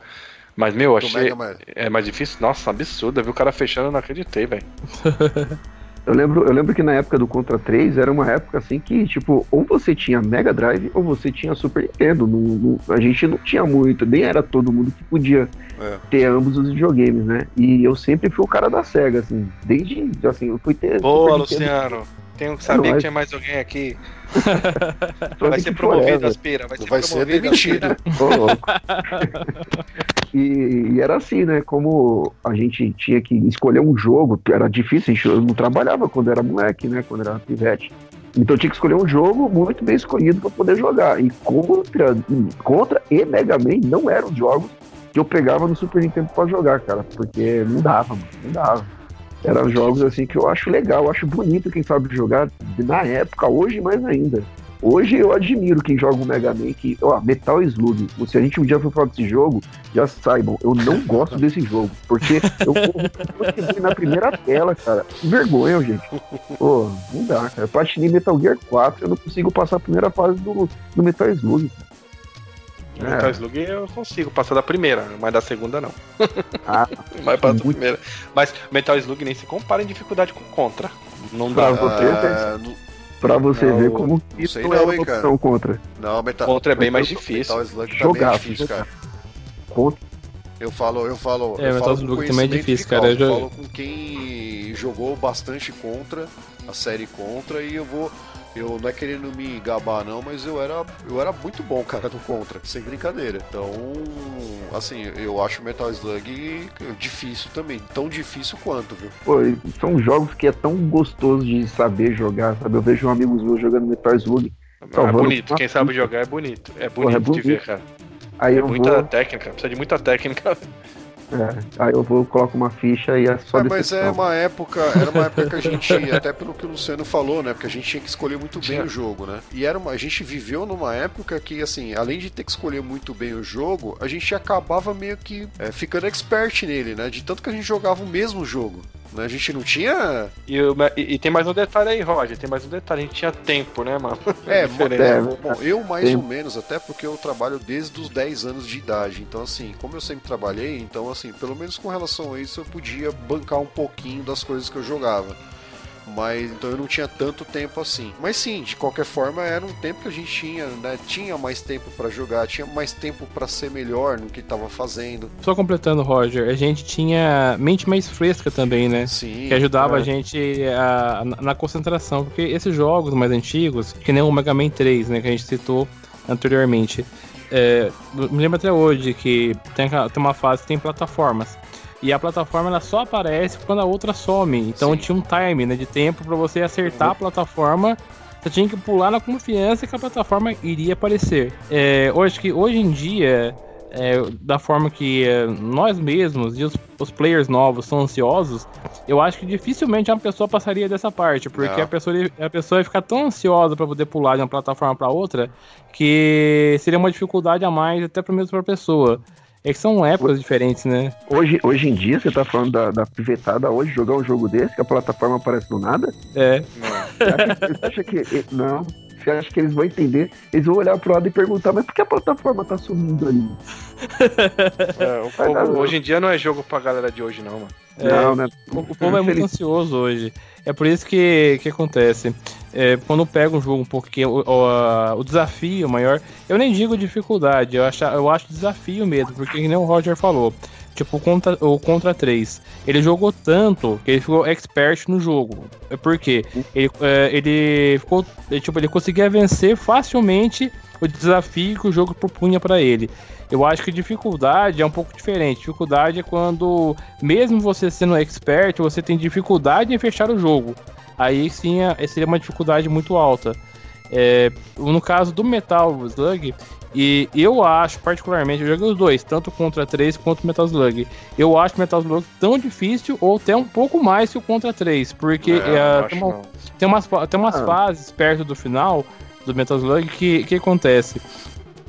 Mas, meu, achei. É mais difícil? Nossa, absurdo. Eu vi o cara fechando, eu não acreditei, velho. eu, lembro, eu lembro que na época do Contra 3 era uma época assim que, tipo, ou você tinha Mega Drive ou você tinha Super Nintendo. A gente não tinha muito, nem era todo mundo que podia é. ter ambos os videogames, né? E eu sempre fui o cara da SEGA, assim. Desde. Assim, eu fui ter. Boa, Luciano! Tenho que saber é que tinha mais alguém aqui. vai ser promovido, Aspira. Vai ser, vai ser demitido. e, e, era assim, né? Como a gente tinha que escolher um jogo, era difícil, eu não trabalhava quando era moleque, né? Quando era pivete. Então tinha que escolher um jogo muito bem escolhido para poder jogar. E contra, contra e Mega Man não eram jogos que eu pegava no Super Nintendo para jogar, cara. Porque não dava, mano, não dava. Eram jogos assim que eu acho legal, eu acho bonito quem sabe jogar na época, hoje mais ainda. Hoje eu admiro quem joga o Mega Man, que, ó, Metal Slug. Se a gente um dia for falar desse jogo, já saibam, eu não gosto desse jogo. Porque eu corri na primeira tela, cara. Que vergonha, gente. Pô, não dá, cara. Eu patinei Metal Gear 4, eu não consigo passar a primeira fase do, do Metal Slug. É. Metal Slug eu consigo passar da primeira, mas da segunda não. Ah, mas passa da primeira. Mas Metal Slug nem se compara em dificuldade com Contra. Não dá. Pra você, ah, pra você não, ver como isso não, é uma opção contra. Não, Metal, Contra é bem mais difícil. Metal Slug tá jogar, bem difícil, cara. Contra Eu falo, eu falo. É, eu Metal Slug também é difícil, cara. Eu, eu já... falo com quem jogou bastante contra, a série contra, e eu vou. Eu não é querendo me gabar não, mas eu era, eu era muito bom, cara, no contra, sem brincadeira. Então, assim, eu acho Metal Slug difícil também, tão difícil quanto, viu? Pô, são jogos que é tão gostoso de saber jogar, sabe? Eu vejo um amigos meus jogando Metal Slug. É bonito, quem sabe jogar é bonito. É bonito, Porra, é bonito. de ver, cara. Aí é muita vou... técnica, precisa de muita técnica. É, aí eu vou, coloco uma ficha e é só. É, mas é uma época, era uma época que a gente, até pelo que o Luciano falou, né? Porque a gente tinha que escolher muito bem Sim. o jogo, né? E era uma, a gente viveu numa época que, assim, além de ter que escolher muito bem o jogo, a gente acabava meio que é, ficando expert nele, né? De tanto que a gente jogava o mesmo jogo. Né? A gente não tinha. E, e, e, tem mais um detalhe aí, Roger. Tem mais um detalhe. A gente tinha tempo, né, mano? É, é bom, eu mais ou menos, até porque eu trabalho desde os 10 anos de idade. Então, assim, como eu sempre trabalhei, então, assim, pelo menos com relação a isso, eu podia bancar um pouquinho das coisas que eu jogava mas então eu não tinha tanto tempo assim. Mas sim, de qualquer forma era um tempo que a gente tinha, né? Tinha mais tempo para jogar, tinha mais tempo para ser melhor no que estava fazendo. Só completando, Roger, a gente tinha mente mais fresca também, né? Sim. Que ajudava é. a gente a, na concentração, porque esses jogos mais antigos, que nem o Mega Man 3, né, que a gente citou anteriormente, é, me lembro até hoje que tem, tem uma fase que tem plataformas. E a plataforma ela só aparece quando a outra some. Então Sim. tinha um time né, de tempo para você acertar a plataforma. Você tinha que pular na confiança que a plataforma iria aparecer. É, hoje, que, hoje em dia, é, da forma que é, nós mesmos e os, os, players novos são ansiosos, eu acho que dificilmente uma pessoa passaria dessa parte, porque a pessoa, a pessoa ia ficar tão ansiosa para poder pular de uma plataforma para outra que seria uma dificuldade a mais até para mesmo para a pessoa. É que são épocas diferentes, né? Hoje, hoje em dia, você tá falando da, da pivetada hoje, jogar um jogo desse, que a plataforma aparece do nada? É. Você acha que. Não. Você acha que eles vão entender? Eles vão olhar pro lado e perguntar, mas por que a plataforma tá sumindo ali? É, povo, hoje em dia não é jogo pra galera de hoje, não, mano. É, não, né? O, o povo é muito ansioso hoje. É por isso que, que acontece é, quando pega um jogo um pouquinho, o, o, o, desafio maior, eu nem digo dificuldade, eu acho, eu acho desafio mesmo, porque nem o Roger falou, tipo o Contra, o Contra 3, ele jogou tanto que ele ficou expert no jogo, é porque ele, é, ele ficou, tipo, ele conseguia vencer facilmente o desafio que o jogo propunha para ele. Eu acho que dificuldade é um pouco diferente. Dificuldade é quando, mesmo você sendo expert, você tem dificuldade em fechar o jogo aí sim é, seria uma dificuldade muito alta. É, no caso do Metal Slug, e eu acho, particularmente, eu joguei os dois, tanto contra 3 quanto Metal Slug. Eu acho o Metal Slug tão difícil, ou até um pouco mais que o contra 3, porque é, tem, uma, tem, umas, tem umas ah. fases perto do final do Metal Slug que, que acontece.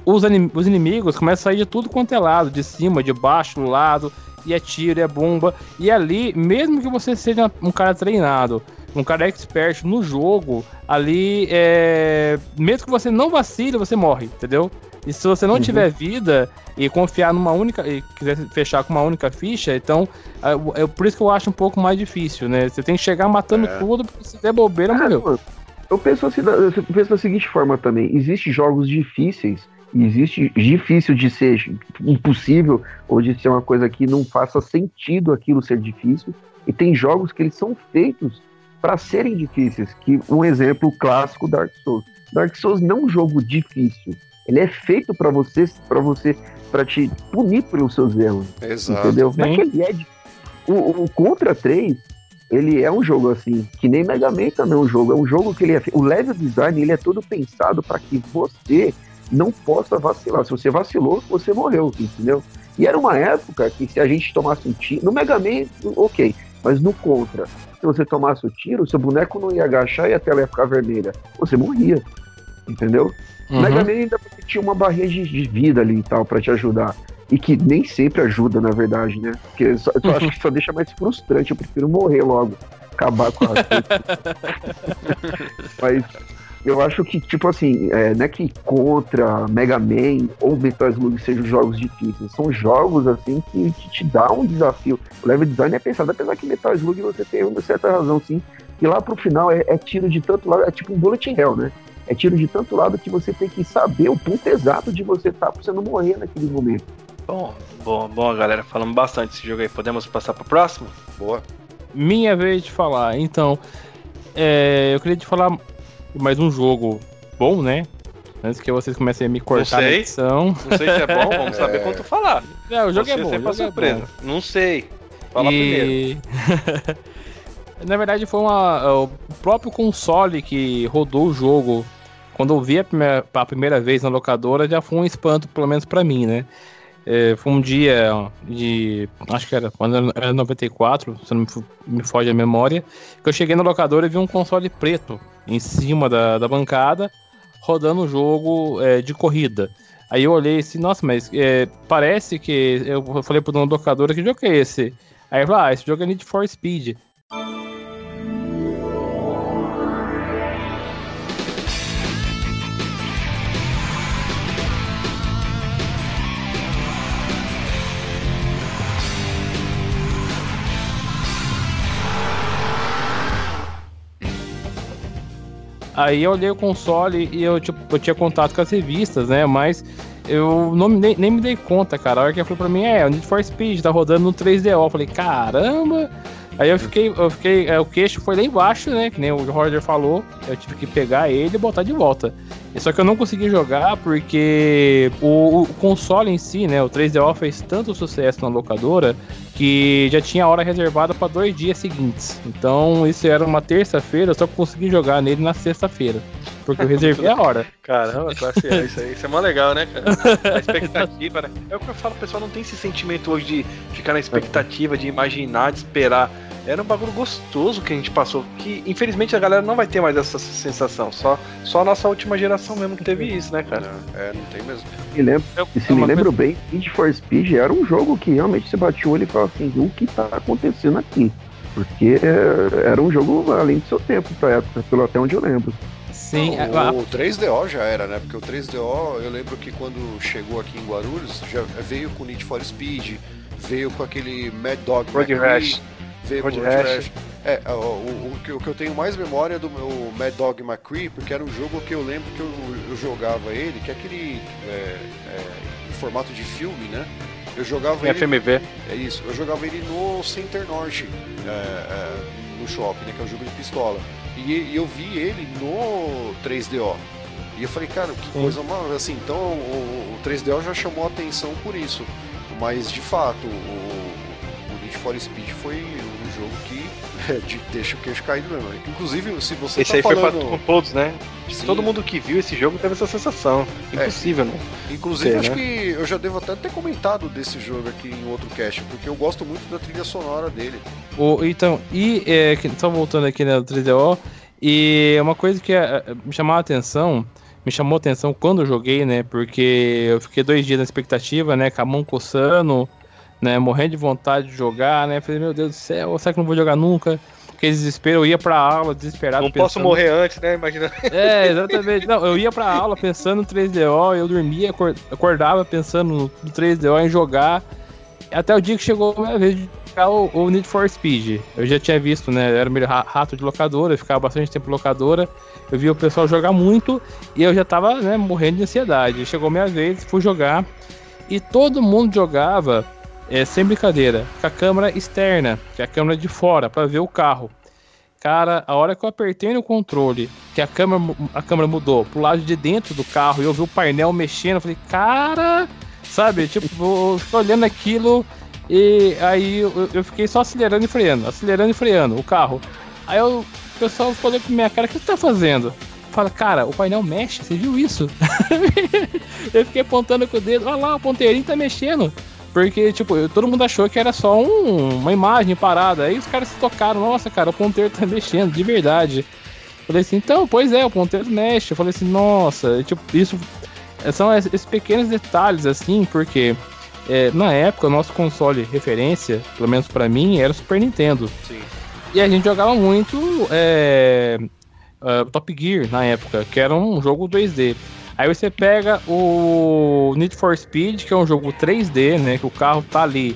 Os, os inimigos começam a sair de tudo quanto é lado, de cima, de baixo, do lado, e é tiro, e é bomba. E ali, mesmo que você seja um cara treinado, um cara expert no jogo, ali, é... mesmo que você não vacile, você morre, entendeu? E se você não uhum. tiver vida e confiar numa única. e quiser fechar com uma única ficha, então. É, é, por isso que eu acho um pouco mais difícil, né? Você tem que chegar matando é. tudo, porque se der bobeira, ah, morreu. Eu penso, assim, eu penso da seguinte forma também: existem jogos difíceis. E existe difícil de ser impossível ou de ser uma coisa que não faça sentido aquilo ser difícil. E tem jogos que eles são feitos para serem difíceis. Que um exemplo clássico Dark Souls. Dark Souls não é um jogo difícil. Ele é feito para você, para você, para te punir pelos seus erros. Exato. Entendeu? Mas ele é o, o Contra 3, ele é um jogo assim, que nem Mega Man também é um jogo. É um jogo que ele é, o level design ele é todo pensado para que você não possa vacilar. Se você vacilou, você morreu, entendeu? E era uma época que se a gente tomasse um tiro, no Mega Man, ok, mas no Contra, se você tomasse o tiro, seu boneco não ia agachar e a tela ia ficar vermelha. Você morria. Entendeu? Uhum. Mega Man ainda tinha uma barreira de, de vida ali e tal para te ajudar. E que nem sempre ajuda, na verdade, né? Porque só, eu acho que só deixa mais frustrante. Eu prefiro morrer logo. Acabar com a. Mas eu acho que, tipo assim, é, não é que contra Mega Man ou Metal Slug sejam jogos difíceis. São jogos, assim, que, que te dá um desafio. O level design é pensado, apesar que Metal Slug você tem uma certa razão, sim. E lá pro final é, é tiro de tanto lado, é tipo um bullet hell, né? É tiro de tanto lado que você tem que saber o ponto exato de você estar tá, pra você não morrer naquele momento. Bom, bom, bom, galera. Falamos bastante desse jogo aí. Podemos passar pro próximo? Boa. Minha vez de falar. Então, é, eu queria te falar mais um jogo bom, né? Antes que vocês comecem a me cortar Não sei. a edição. Não sei se é bom, vamos saber É. quando tu falar. Não, o jogo Você é bom. a jogo é surpresa. bom. Não sei. Fala primeiro. E... Na verdade, foi uma, o próprio console que rodou o jogo. Quando eu vi a primeira, a primeira vez na locadora, já foi um espanto, pelo menos pra mim, né? É, foi um dia de. Acho que era quando era 94, se não me foge a memória. Que eu cheguei na locadora e vi um console preto em cima da, da bancada, rodando o jogo é, de corrida. Aí eu olhei assim, nossa, mas é, parece que. Eu falei pro dono da locadora, que jogo é esse? Aí ele falou, ah, esse jogo é Need for Speed. Aí eu olhei o console e eu, tipo, eu tinha contato com as revistas, né? Mas eu não, nem, nem me dei conta, cara. A hora que ele falou pra mim, é, o Need for Speed tá rodando no 3DO. Eu falei, caramba! Aí eu fiquei, eu fiquei, é, o queixo foi lá embaixo, né? Que nem o Roger falou. Eu tive que pegar ele e botar de volta. Só que eu não consegui jogar porque o, o console em si, né? O 3DO fez tanto sucesso na locadora que já tinha hora reservada para dois dias seguintes. Então isso era uma terça-feira, eu só consegui jogar nele na sexta-feira. Porque eu reservei a hora. Caramba, classe A, isso aí. Isso é mó legal, né, cara? A expectativa, né? É o que eu falo, o pessoal não tem esse sentimento hoje de ficar na expectativa, de imaginar, de esperar. Era um bagulho gostoso que a gente passou. Que infelizmente a galera não vai ter mais essa sensação. Só, só a nossa última geração mesmo que teve isso, né, cara? É, não tem mesmo. Me lembro, Eu- e se é me uma lembro bem, Need for Speed era um jogo que realmente você batia o olho e falava assim, o que tá acontecendo aqui? Porque é, era um jogo além do seu tempo pra época, pelo até onde eu lembro. Sim, Não, a- o 3DO já era, né? Porque o 3DO, eu lembro que quando chegou aqui em Guarulhos, já veio com Need for Speed, veio com aquele Mad Dog Road McCree, Rash. veio Road com o Road Rash. Rash. É, o, o, o que, o que eu tenho mais memória é do meu Mad Dog McCree, porque era um jogo que eu lembro que eu, eu jogava ele, que é aquele é, é, em formato de filme, né? Eu jogava ele. FMV. É isso, eu jogava ele no Center Norte, é, é, no shopping, né, que é um jogo de pistola. E, e eu vi ele no 3DO. E eu falei, cara, que coisa mal. Assim, então o, o 3DO já chamou a atenção por isso. Mas de fato, o, o Need for Speed foi um jogo que deixa o queixo caído mesmo. Inclusive, se você Esse tá aí foi pra falando. todos, né? Sim. Todo mundo que viu esse jogo teve essa sensação. Impossível, né? Inclusive, Sei, acho né? que eu já devo até ter comentado desse jogo aqui em outro cast, porque eu gosto muito da trilha sonora dele. O, então, e é, que- só voltando aqui né, no 3DO, e uma coisa que é, é, me chamou a atenção, me chamou a atenção quando eu joguei, né? Porque eu fiquei dois dias na expectativa, né? Com a mão coçando, né? Morrendo de vontade de jogar, né? Falei, meu Deus do céu, será que não vou jogar nunca? Aquele desespero, eu ia pra aula desesperado. Não posso pensando- morrer antes, né? Imagina. É, exatamente. Não, eu ia pra aula pensando no 3DO, eu dormia, acor- acordava pensando no no 3DO em jogar. Até o dia que chegou a minha vez de jogar o, o Need for Speed. Eu já tinha visto, né? Eu era meio ra- rato de locadora, eu ficava bastante tempo em locadora. Eu vi o pessoal jogar muito e eu já tava né, morrendo de ansiedade. Chegou a minha vez, fui jogar. E todo mundo jogava, é, sem brincadeira, com a câmera externa, que é a câmera de fora, pra ver o carro. Cara, a hora que eu apertei no controle, que a câmera, a câmera mudou pro lado de dentro do carro e eu vi o painel mexendo, eu falei, cara, sabe? Tipo, eu olhando aquilo e aí eu, eu fiquei só acelerando e freando, acelerando e freando o carro. Aí eu, o pessoal ficou olhando pra minha cara, o que você tá fazendo? Fala, cara, o painel mexe, você viu isso? eu fiquei apontando com o dedo, olha lá, o ponteirinho tá mexendo. Porque, tipo, todo mundo achou que era só um- uma imagem parada. Aí os caras se tocaram, nossa, cara, o ponteiro tá mexendo, de verdade. Falei assim, então, pois é, o ponteiro mexe. Eu falei assim, nossa, tipo, isso são es- esses pequenos detalhes, assim, porque é, na época o nosso console referência, pelo menos pra mim, era o Super Nintendo. Sim. E a gente jogava muito é, ah, Top Gear na época, que era um jogo 2D. Aí você pega o Need for Speed, que é um jogo 3D, né? Que o carro tá ali,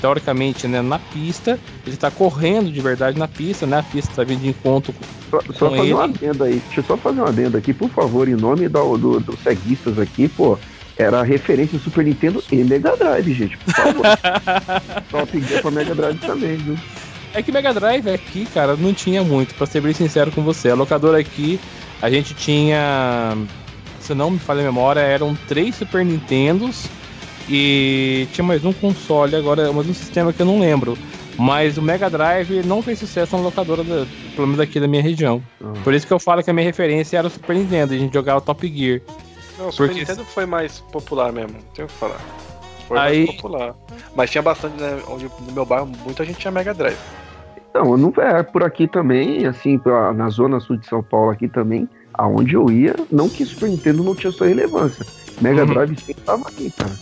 teoricamente, né, na pista. Ele tá correndo de verdade na pista, né? A pista tá vindo de encontro. Só, só Com fazer um ele? adendo aí, deixa eu só fazer um adendo aqui, por favor, em nome do, do- dos ceguistas aqui, pô. era referência do Super Nintendo e Mega Drive, gente. Por favor. Top Gear pra Mega Drive também, viu? É que Mega Drive aqui, cara, não tinha muito, pra ser bem sincero com você. A locadora aqui, a gente tinha. Se não me falha a memória, eram três Super Nintendos e tinha mais um console agora, mais um sistema que eu não lembro. Mas o Mega Drive não fez sucesso na locadora, da, pelo menos aqui da minha região. Uhum. Por isso que eu falo que a minha referência era o Super Nintendo, a gente jogava Top Gear. Não, o Super Porque... Nintendo foi mais popular mesmo, não tenho o que falar. Foi Aí... mais popular. Mas tinha bastante, né? Onde, no meu bairro, muita gente tinha Mega Drive. Não, não é por aqui também, assim, na zona sul de São Paulo aqui também, aonde eu ia, não que Super Nintendo não tinha sua relevância. Mega uhum. Drive sempre estava aqui, cara.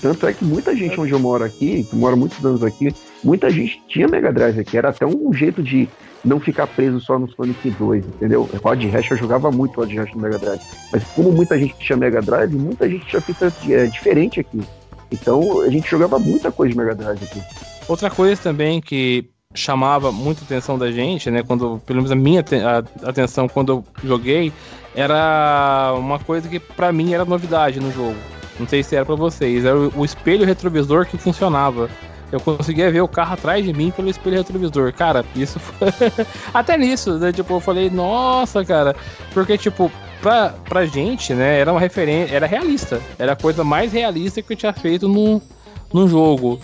Tanto é que muita gente onde eu moro aqui, que mora muitos anos aqui, muita gente tinha Mega Drive aqui. Era até um jeito de não ficar preso só no Sonic 2, entendeu? Rod Hash eu jogava muito Rod Hash no Mega Drive. Mas como muita gente tinha Mega Drive, muita gente tinha fita é, diferente aqui. Então a gente jogava muita coisa de Mega Drive aqui. Outra coisa também que chamava muita atenção da gente, né? Quando, pelo menos a minha atenção quando eu joguei, era uma coisa que para mim era novidade no jogo não sei se era para vocês. Era o, espelho retrovisor que funcionava. Eu conseguia ver o carro atrás de mim pelo espelho retrovisor. Cara, isso foi... Até nisso, né? Tipo, eu falei, nossa, cara. Porque, tipo, pra, pra gente, né, era uma referência. Era realista. Era a coisa mais realista que eu tinha feito num, num jogo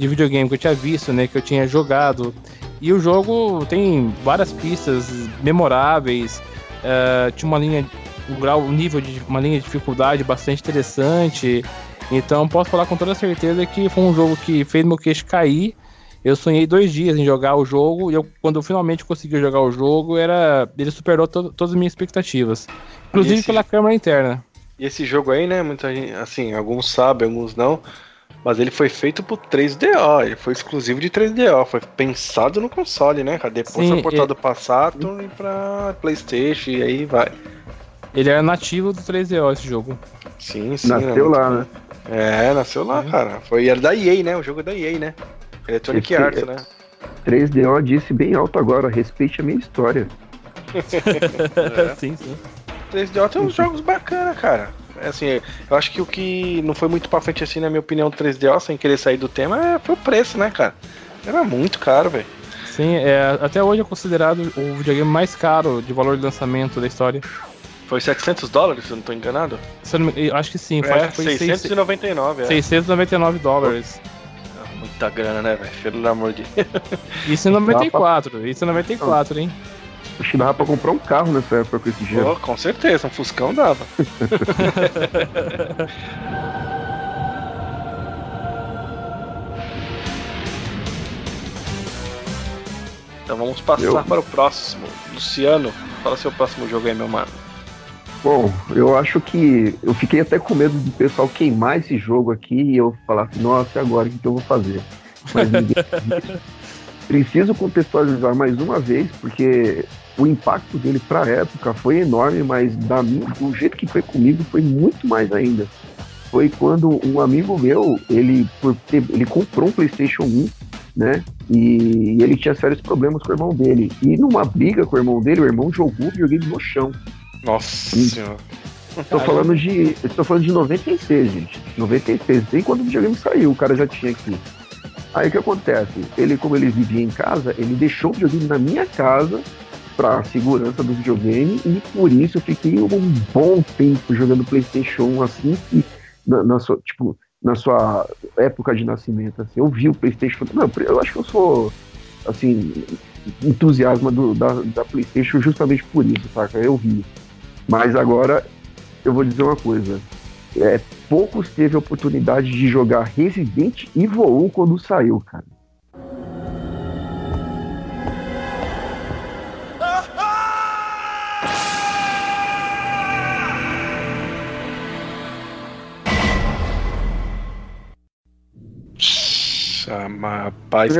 de videogame que eu tinha visto, né? Que eu tinha jogado. E o jogo tem várias pistas memoráveis. Uh, tinha uma linha um grau, um nível de uma linha de dificuldade bastante interessante. Então posso falar com toda certeza que foi um jogo que fez meu queixo cair. Eu sonhei dois dias em jogar o jogo e eu, quando eu finalmente consegui jogar o jogo, era ele superou to todas as minhas expectativas, inclusive esse, pela câmera interna. E esse jogo aí, né? Muita gente, assim, alguns sabem, alguns não. Mas ele foi feito pro 3DO, ele foi exclusivo de 3DO, foi pensado no console, né? Depois Sim, foi portado ele... pra Saturn e pra Playstation e aí vai. Ele era nativo do 3DO esse jogo. Sim, sim. Nasceu lá, né? É, nasceu lá, é. cara. Foi, era da EA, né? O jogo é da EA, né? Electronic esse Arts, né? 3DO disse bem alto agora, respeite a minha história. é. Sim, sim. 3DO tem uns jogos bacanas, cara. É assim, eu acho que o que não foi muito pra frente assim, na minha opinião, do 3DO, sem querer sair do tema, é, foi o preço, né, cara? Era muito caro, velho. Sim, é, até hoje é considerado o videogame mais caro de valor de lançamento da história. Foi 700 dólares, se eu não estou enganado? Eu acho que sim. É, foi 699. 699 é. dólares. Ah, muita grana, né, velho? Pelo amor de Isso em 94. Isso em 94, hein? Acho que dava pra comprar um carro nessa época com esse dinheiro. Oh, com certeza, um Fuscão dava. então vamos passar Eu... para o próximo. Luciano, fala seu próximo jogo aí, meu mano. Bom, eu acho que eu fiquei até com medo do pessoal queimar esse jogo aqui e eu falar assim, nossa, agora o que, eu vou fazer? Mas ninguém... preciso contextualizar mais uma vez, porque o impacto dele para a época foi enorme, mas da mim, do jeito que foi comigo foi muito mais ainda. Foi quando um amigo meu, ele, ele comprou um PlayStation 1, né? E ele tinha sérios problemas com o irmão dele. E numa briga com o irmão dele, o irmão jogou o videogame no chão. Nossa senhora. Estou falando de. Estou falando de 96, gente. 96. Nem quando o videogame saiu, o cara já tinha aqui. Aí o que acontece? Ele, como ele vivia em casa, ele deixou o videogame na minha casa para segurança do videogame e por isso eu fiquei um bom tempo jogando PlayStation 1 assim que na, na sua tipo na sua época de nascimento assim eu vi o PlayStation não eu acho que eu sou assim entusiasma do, da, da PlayStation justamente por isso saca eu vi mas agora eu vou dizer uma coisa. É, poucos teve a oportunidade de jogar Resident Evil 1 quando saiu, cara. Mas, rapaz,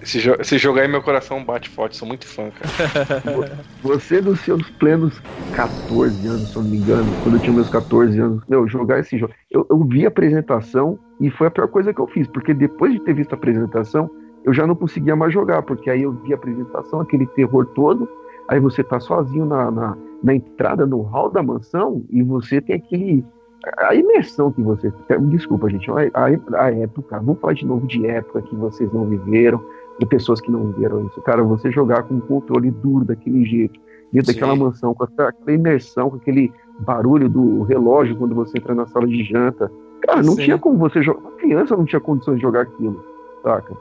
esse, esse jogo aí meu coração bate forte, sou muito fã, cara. Você dos seus plenos 14 anos, se eu não me engano, quando eu tinha meus 14 anos, meu, jogar esse jogo. Eu, eu vi a apresentação e foi a pior coisa que eu fiz, porque depois de ter visto a apresentação, eu já não conseguia mais jogar, porque aí eu vi a apresentação, aquele terror todo, aí você tá sozinho na, na, na entrada, no hall da mansão, e você tem aquele a imersão que você. Desculpa, gente. A, a, época, vamos falar de novo de época que vocês não viveram, de pessoas que não viveram isso. Cara, você jogar com um controle duro daquele jeito, dentro Sim. daquela mansão, com aquela imersão, com aquele barulho do relógio quando você entra na sala de janta. Cara, não Sim. tinha como você jogar. Uma criança não tinha condições de jogar aquilo, saca?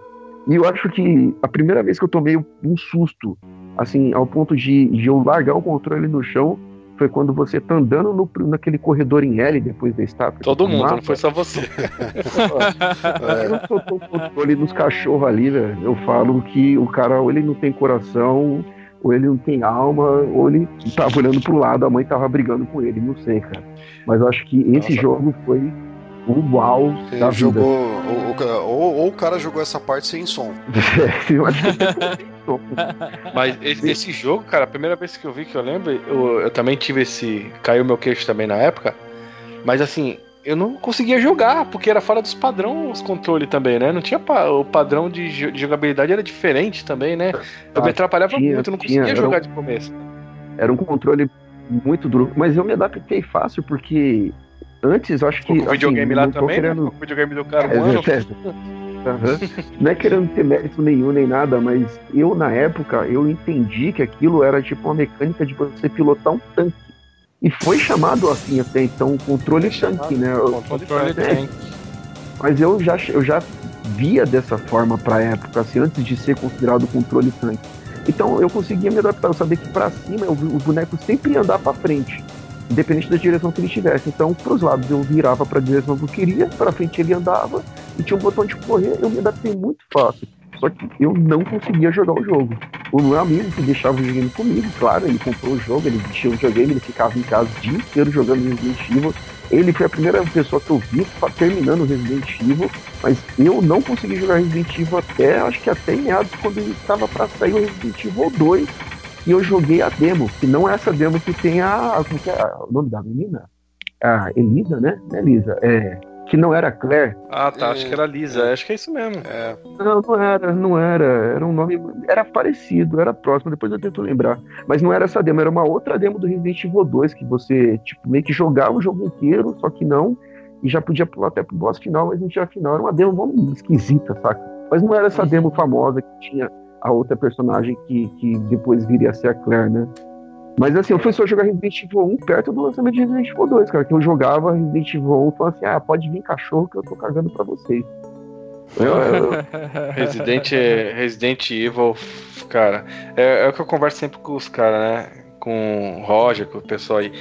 E eu acho que a primeira vez que eu tomei um susto, assim, ao ponto de, de eu largar o controle no chão, foi quando você tá andando no, naquele corredor em L depois da estátua. Todo mundo, mapa. não foi só você. é. Eu tô o controle nos cachorros ali, velho. Eu falo que o cara, ou ele não tem coração, ou ele não tem alma, ou ele tava olhando pro lado, a mãe tava brigando com ele, não sei, cara. Mas eu acho que esse Nossa. jogo foi um uau da jogou, vida. Ou, ou, ou, o cara jogou essa parte sem som. eu acho que Mas esse, esse, jogo, cara, a primeira vez que eu vi, que eu lembro, eu, eu também tive esse. Caiu meu queixo também na época. Mas assim, eu não conseguia jogar, porque era fora dos padrões os controles também, né? Não tinha pa o padrão de, de, jogabilidade era diferente também, né? Eu ah, me atrapalhava tinha, muito, eu não conseguia tinha, jogar um, de começo. Era um controle muito duro, mas eu me adaptei fácil porque antes eu acho que. O assim, videogame lá também, né? querendo... né? O videogame do cara, é, Uhum. Não é querendo ter mérito nenhum nem nada, mas eu na época eu entendi que aquilo era tipo uma mecânica de você pilotar um tanque. E foi chamado assim até então controle tanque, né? Controle é, tanque. Mas eu já, eu já via dessa forma pra época, assim, antes de ser considerado controle tanque. Então eu conseguia me adaptar, eu sabia que para cima o boneco sempre ia andar para frente independente da direção que ele estivesse. Então, para os lados eu virava para a direção que eu queria, para frente ele andava e tinha um botão de correr. Eu me adaptei muito fácil. Só que eu não conseguia jogar o jogo. O meu amigo que deixava o videogame comigo, claro, ele comprou o jogo, ele tinha o videogame, ele ficava em casa o dia inteiro jogando Resident Evil. Ele foi a primeira pessoa que eu vi terminando Resident Evil, mas eu não consegui jogar Resident Evil até, acho que até em meados, quando estava para sair o Resident Evil 2 e eu joguei a demo, que não é essa demo que tem a. Como que é o nome da menina? A Elisa, né? Não é Elisa, é. Que não era Claire. Ah, tá. É, acho que era Lisa. É. Acho que é isso mesmo. É. Não, não era, não era. Era um nome. Era parecido, era próximo. Depois eu tento lembrar. Mas não era essa demo, era uma outra demo do Resident Evil 2, que você, tipo, meio que jogava o jogo inteiro, só que não. E já podia pular até pro boss final, mas não tinha final. Era uma demo esquisita, saca? Mas não era essa uhum. demo famosa que tinha a outra personagem que, que depois viria a ser a Claire, né? Mas assim, eu fui só jogar Resident Evil 1 perto do lançamento de Resident Evil 2, cara. Que eu jogava Resident Evil 1 e falava assim: ah, pode vir cachorro que eu tô cagando pra vocês. Eu, eu... Resident, Resident Evil, cara, é, é, o que eu converso sempre com os caras, né? Com o Roger, com o pessoal aí.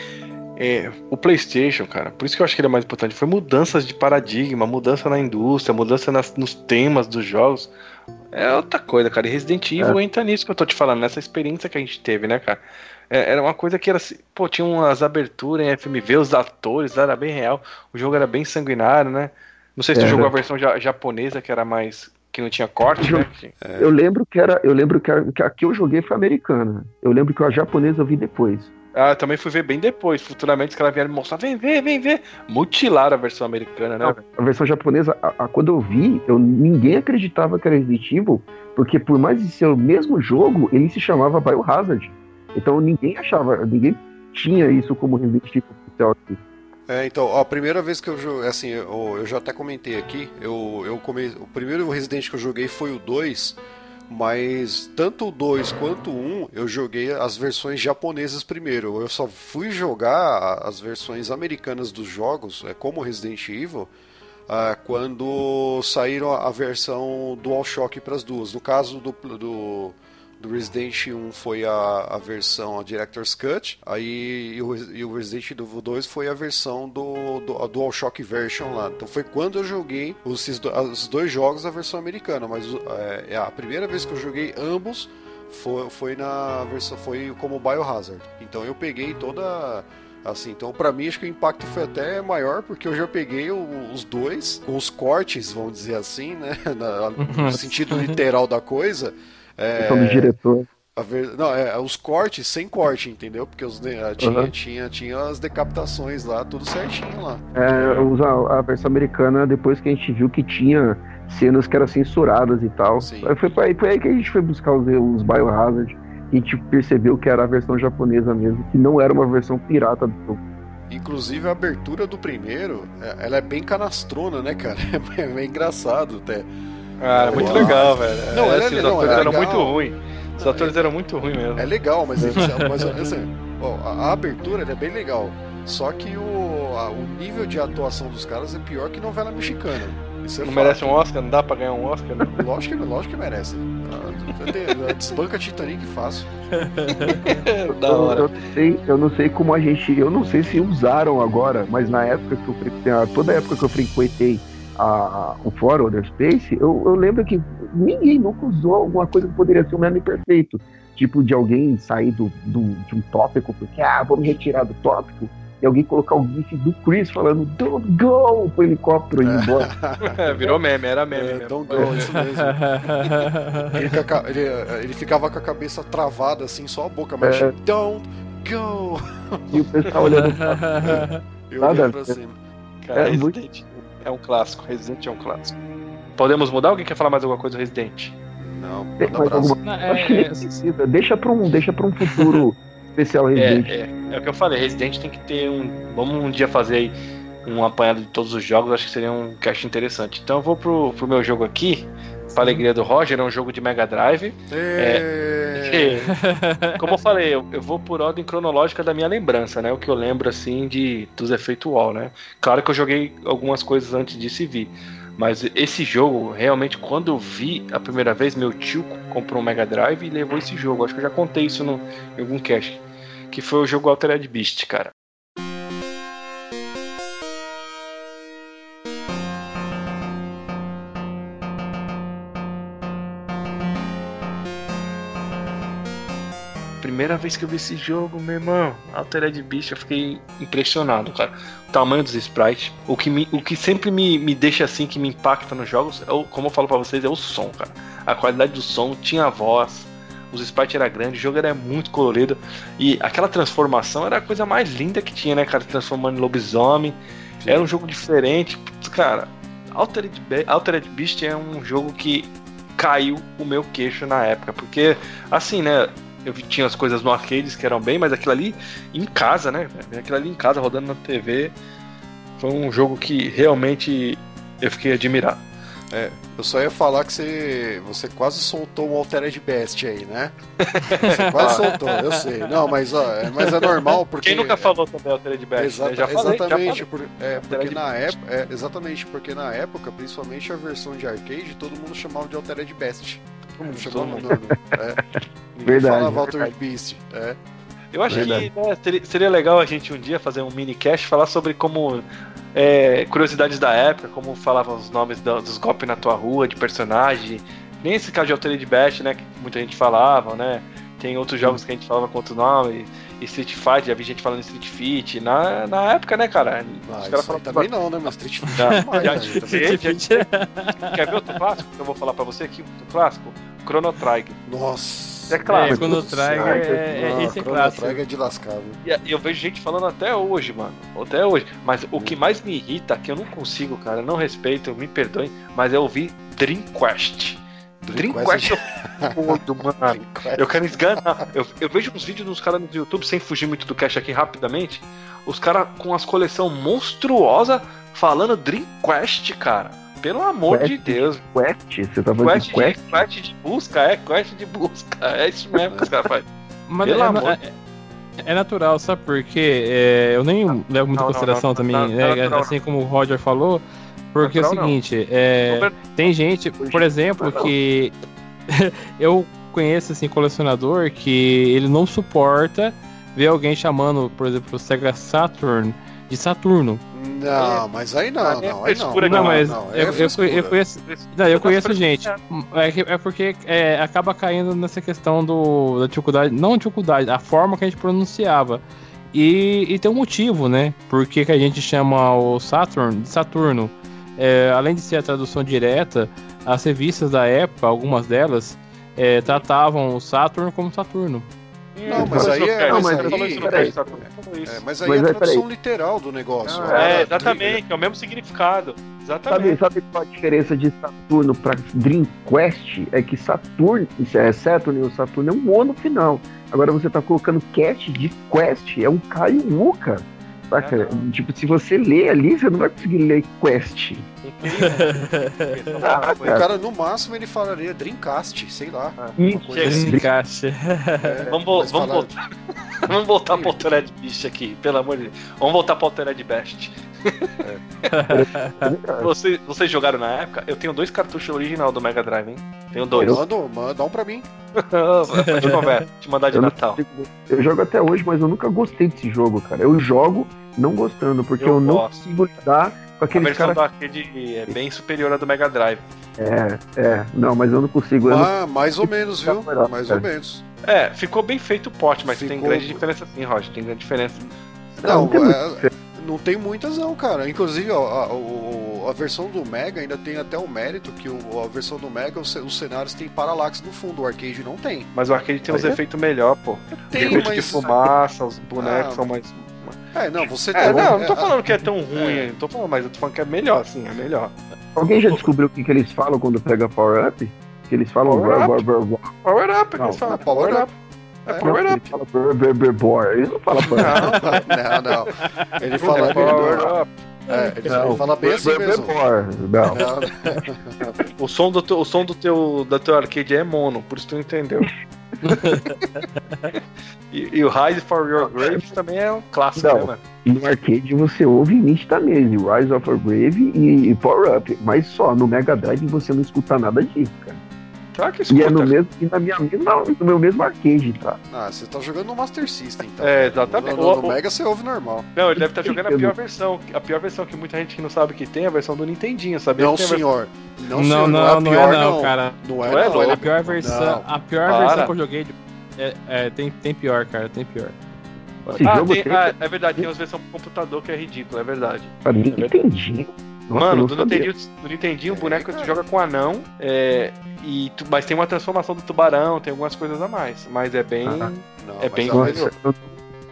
É, o PlayStation, cara, por isso que eu acho que ele é mais importante, foi mudanças de paradigma, mudança na indústria, mudança nas, nos temas dos jogos. É outra coisa, cara. E Resident Evil é. entra nisso que eu tô te falando, nessa experiência que a gente teve, né, cara? É, era uma coisa que era assim, pô, tinha umas aberturas em FMV, os atores, era bem real, o jogo era bem sanguinário, né? Não sei se tu é. jogou a versão ja japonesa, que era mais. que não tinha corte, eu, né? Eu lembro que era. Eu lembro que a, que a que eu joguei foi americana. Eu lembro que a japonesa eu vi depois. Ah, também fui ver bem depois. Futuramente os caras vieram me mostrar, vem ver, vem ver. Mutilaram a versão americana, né? A, a versão japonesa, a, a, quando eu vi, eu, ninguém acreditava que era Resident Evil, porque por mais de ser o mesmo jogo, ele se chamava Biohazard. Então ninguém achava, ninguém tinha isso como Resident Evil oficial aqui. É, então, a primeira vez que eu joguei, assim, eu, eu já até comentei aqui, eu, eu come... o primeiro Resident que eu joguei foi o 2, mas tanto o 2 quanto o 1 eu joguei as versões japonesas primeiro. Eu só fui jogar as versões americanas dos jogos, é, como Resident Evil, uh, quando saíram a versão DualShock para as duas. No caso do, do do Resident 1 foi a, a versão a Director's Cut, aí e o, e o Resident Evil 2 foi a versão do, do a DualShock Version lá. Então foi quando eu joguei os, os dois jogos a versão americana, mas é, é, a primeira vez que eu joguei ambos foi, foi na versão foi como Biohazard. Então eu peguei toda assim. Então, para mim, acho que o impacto foi até maior, porque eu já peguei o, os dois, com os cortes, vamos dizer assim, né? Na, no sentido literal da coisa. É, do diretor. Ver, não, é, os cortes sem corte, entendeu? Porque os, tinha, uhum. tinha, tinha as decapitações lá, tudo certinho lá. É, a, a versão americana, depois que a gente viu que tinha cenas que eram censuradas e tal. Sim. Foi, foi, foi aí que a gente foi buscar os, os Biohazard e a gente percebeu que era a versão japonesa mesmo, que não era uma versão pirata do jogo. Inclusive a abertura do primeiro, é, ela é bem canastrona, né, cara? É bem engraçado até. Ah, é muito legal, velho. Não, é, assim, os atores é eram legal. muito ruins. Os atores eram muito ruins mesmo. É legal, mas, mas assim, ó, a, a abertura é bem legal. Só que o, a- o nível de atuação dos caras é pior que novela mexicana. Isso é Não fato. merece um Oscar? Não dá pra ganhar um Oscar, né? Lógico que, lógico que merece. Ah, Desbanca Titanic fácil. da Eu, hora. eu não sei, eu não sei como a gente. Eu não sei se usaram agora, mas na época que eu frequentei, toda a época que eu frequentei a, o fórum Other Space, eu, eu lembro que ninguém nunca usou alguma coisa que poderia ser um meme perfeito. Tipo de alguém sair do, do- de um tópico, porque ah, vou me retirar do tópico, e alguém colocar o gif do Chris falando Don't go pro helicóptero e ir embora. É, virou meme, era meme. É, mesmo. don't go, isso mesmo. Ele, com a ca- ele, ele ficava com a cabeça travada assim, só a boca, mas É. don't go! E o pessoal olhando pra Eu Nada olhando pra cima. Cara, É muito- Resident é um clássico. Resident é um clássico. Podemos mudar? Alguém quer falar mais alguma coisa do Resident? Não, manda alguma- Eu acho que nem é, precisa. Deixa pra um, deixa pra um futuro especial Resident. É, é, é o que eu falei. Resident tem que ter um. Vamos um dia fazer aí um apanhado de todos os jogos. Acho que seria um cast interessante. Então eu vou pro, pro meu jogo aqui. Pra alegria do Roger, é um jogo de Mega Drive. É... Como eu falei, eu, eu vou por ordem cronológica da minha lembrança, né? O que eu lembro assim de dos efeitos UOL, né? Claro que eu joguei algumas coisas antes disso e vi. Mas esse jogo, realmente, quando eu vi a primeira vez, meu tio comprou um Mega Drive e levou esse jogo. Acho que eu já contei isso no, em algum cast. Que foi o jogo Altered Beast, cara. Primeira vez que eu vi esse jogo, meu irmão, Altered Beast, eu fiquei impressionado, cara. O tamanho dos sprites. O que, me, o que sempre me, me deixa assim, que me impacta nos jogos, é o, como eu falo pra vocês, é o som, cara. A qualidade do som, tinha a voz, os sprites era grande, o jogo era muito colorido. E aquela transformação era a coisa mais linda que tinha, né, cara? Transformando em lobisomem. Era um jogo diferente. Putz, Cara, Altered, Be- Altered Beast é um jogo que caiu o meu queixo na época. Porque, assim, né? Eu tinha as coisas no arcades que eram bem, mas aquilo ali em casa, né? Aquilo ali em casa rodando na TV foi um jogo que realmente eu fiquei admirado. Eu só ia falar que você, você quase soltou um Altered Best aí, né? Você quase soltou, eu sei. Não, mas, ó, é, mas é normal porque. Quem nunca falou também Altered Beast? Exata- né? Já falei, já exatamente, falei. por- é, porque na época, é, exatamente, porque na época, principalmente a versão de arcade, todo mundo chamava de Altered Best. Todo mundo, não, é. Verdade, falava verdade. Altered Beast. É. Eu acho Verdade. que né, seria, seria legal a gente um dia fazer um mini cast falar sobre como é, curiosidades da época, como falavam os nomes da- dos golpes na tua rua, de personagem. Nem esse caso de Altered Beast, né? Que muita gente falava, né? Tem outros jogos que a gente falava com outro nome. E Street Fighter, já vi gente falando Street Fit. Na, na época, né, cara? Ah, Os caras aí falavam também não, né? Mas Street Já- demais, já- né, também. Esse- Quer ver outro clássico que eu vou falar pra você aqui? Outro clássico? Chrono Trigger. Nossa. É claro, É, do Trigger é- é- Ah, esse é Chrono clássico. Trigger é de lascar, viu? E eu vejo gente falando até hoje, mano. Até hoje. Mas o que mais me irrita, que eu não consigo, cara, não respeito, me perdoem, mas é ouvir Dream Quest. Dream Dream Quest Quest é doido, mano. Eu quero esganar. Eu, eu vejo uns vídeos dos caras no YouTube, sem fugir muito do cash aqui rapidamente. Os caras com as coleção monstruosa falando Dream Quest, cara. Pelo amor Quest? de Deus. Quest? Você tá falando Quest de de, Quest? quest de busca, é, quest de busca. É isso mesmo que os caras fazem. Mas Pelo é, amor. é- é natural, sabe por quê? É, eu nem levo muito em não, consideração não, também, não, né, não, não, não. assim como o Roger falou, porque é o Natural, não. seguinte, é, tem gente, por exemplo, não. que eu conheço assim colecionador que ele não suporta ver alguém chamando, por exemplo, o Sega Saturn de Saturno. Não, mas aí não, Ah, é não, aí não. frescura, Não, Não, mas não, eu, é eu, eu conheço, não, eu conheço gente. É, é porque é, acaba caindo nessa questão do, da dificuldade, não dificuldade, a forma que a gente pronunciava. E, e tem um motivo, né? Porque que a gente chama o Saturn de Saturno. É, além de ser a tradução direta, as revistas da época, algumas delas, é, tratavam o Saturn como Saturno. Não, mas aí é- mas Você falou aí- peraí. Saturno. É, mas aí Mas é a tradução peraí. literal do negócio. Ah, Ah, é, exatamente, é o mesmo significado. Exatamente. Sabe, sabe qual a diferença de Saturno para Dream Quest? É que Saturno, isso é Saturn e o Saturno é um O no final. Agora você tá colocando Cast de Quest, é um K e um U, cara. Saca? Tipo, se você lê ali, você não vai conseguir ler Quest. Ah, o cara, no máximo, ele falaria Dreamcast, sei lá. Isso, assim. Dreamcast. É, Vamos, vamos falaram- voltar. vamos voltar pro Altered Beast aqui, pelo amor de Deus. Vamos voltar pro Altered Best. Vocês, vocês jogaram na época? Eu tenho dois cartuchos original do Mega Drive, hein? Tenho dois. Manda, manda um pra mim. Te conversa, te mandar de Eu não Natal. consigo- Eu jogo até hoje, mas eu nunca gostei desse jogo, cara. Eu jogo não gostando, porque Eu eu, não consigo lidar com A aqueles versão caras. do arcade é bem superior à do Mega Drive. É, é, não, mas eu não consigo. Eu não- Ah, mais ou menos, viu? Melhor, Mais ou é. menos. É, ficou bem feito o porte, mas tem Ficou- grande diferença sim, Roger. Tem grande diferença. Não, tem é- não tem muitas não, cara. Inclusive, ó, a, o- a versão do Mega ainda tem até o mérito que o- a versão do Mega, os, os cenários têm paralaxe no fundo, o arcade não tem. Mas o arcade tem uns Aí é- efeitos melhor, pô. Tem, efeito de mas... fumaça, os bonecos Ah, são mais. É, não, você É, tem... não, não tô é, falando que é tão ruim, é. não tô falando, mas eu tô falando que é melhor, sim, é melhor. Alguém já descobriu o que, que eles falam quando pega Power Up? Que eles falam. Power Power Up. Up. Power up, Não, eles falam. é É power up. Up, Power Up. Eles não falam Power Up. Não, não. Ele fala, É power ele, up. é, ele Não, fala bem assim mesmo. Não. Não, O som do teu, o som do teu, da teu arcade é mono, por isso tu entendeu. e, e o Rise for Your Grave também é um clássico, Não. né, mano? No arcade você ouve nitidamente Rise of a Grave e, e Power Up, mas só no Mega Drive você não escuta nada disso, cara. Claro que E escuta. é no mesmo, e na minha mesma, no meu mesmo arcade, tá? Ah, você tá jogando no Master System, então. É, exatamente. No, no- no Mega você ouve normal. Não, ele deve estar jogando a pior não- versão. A pior versão que muita gente que não sabe que tem é a versão do Nintendinho, sabia? Não, senhor. Não, Não, senhor. não, é a não pior, é não, cara. Não é, Não é, não. não, ele A pior versão, Não. a pior Para. versão que eu joguei de- é, é, tem, tem pior, cara, tem pior. Ah, tem- tem- ah, é verdade, tem umas versões pro computador que é ridículo, é verdade. Pra Nintendinho. Nossa, eu Mano, não do. Nintendinho, do Nintendinho o É, boneco tu joga com anão, é, e tu- mas tem uma transformação do tubarão, tem algumas coisas a mais. Mas é bem. Ah. Não, É bem Nossa, eu,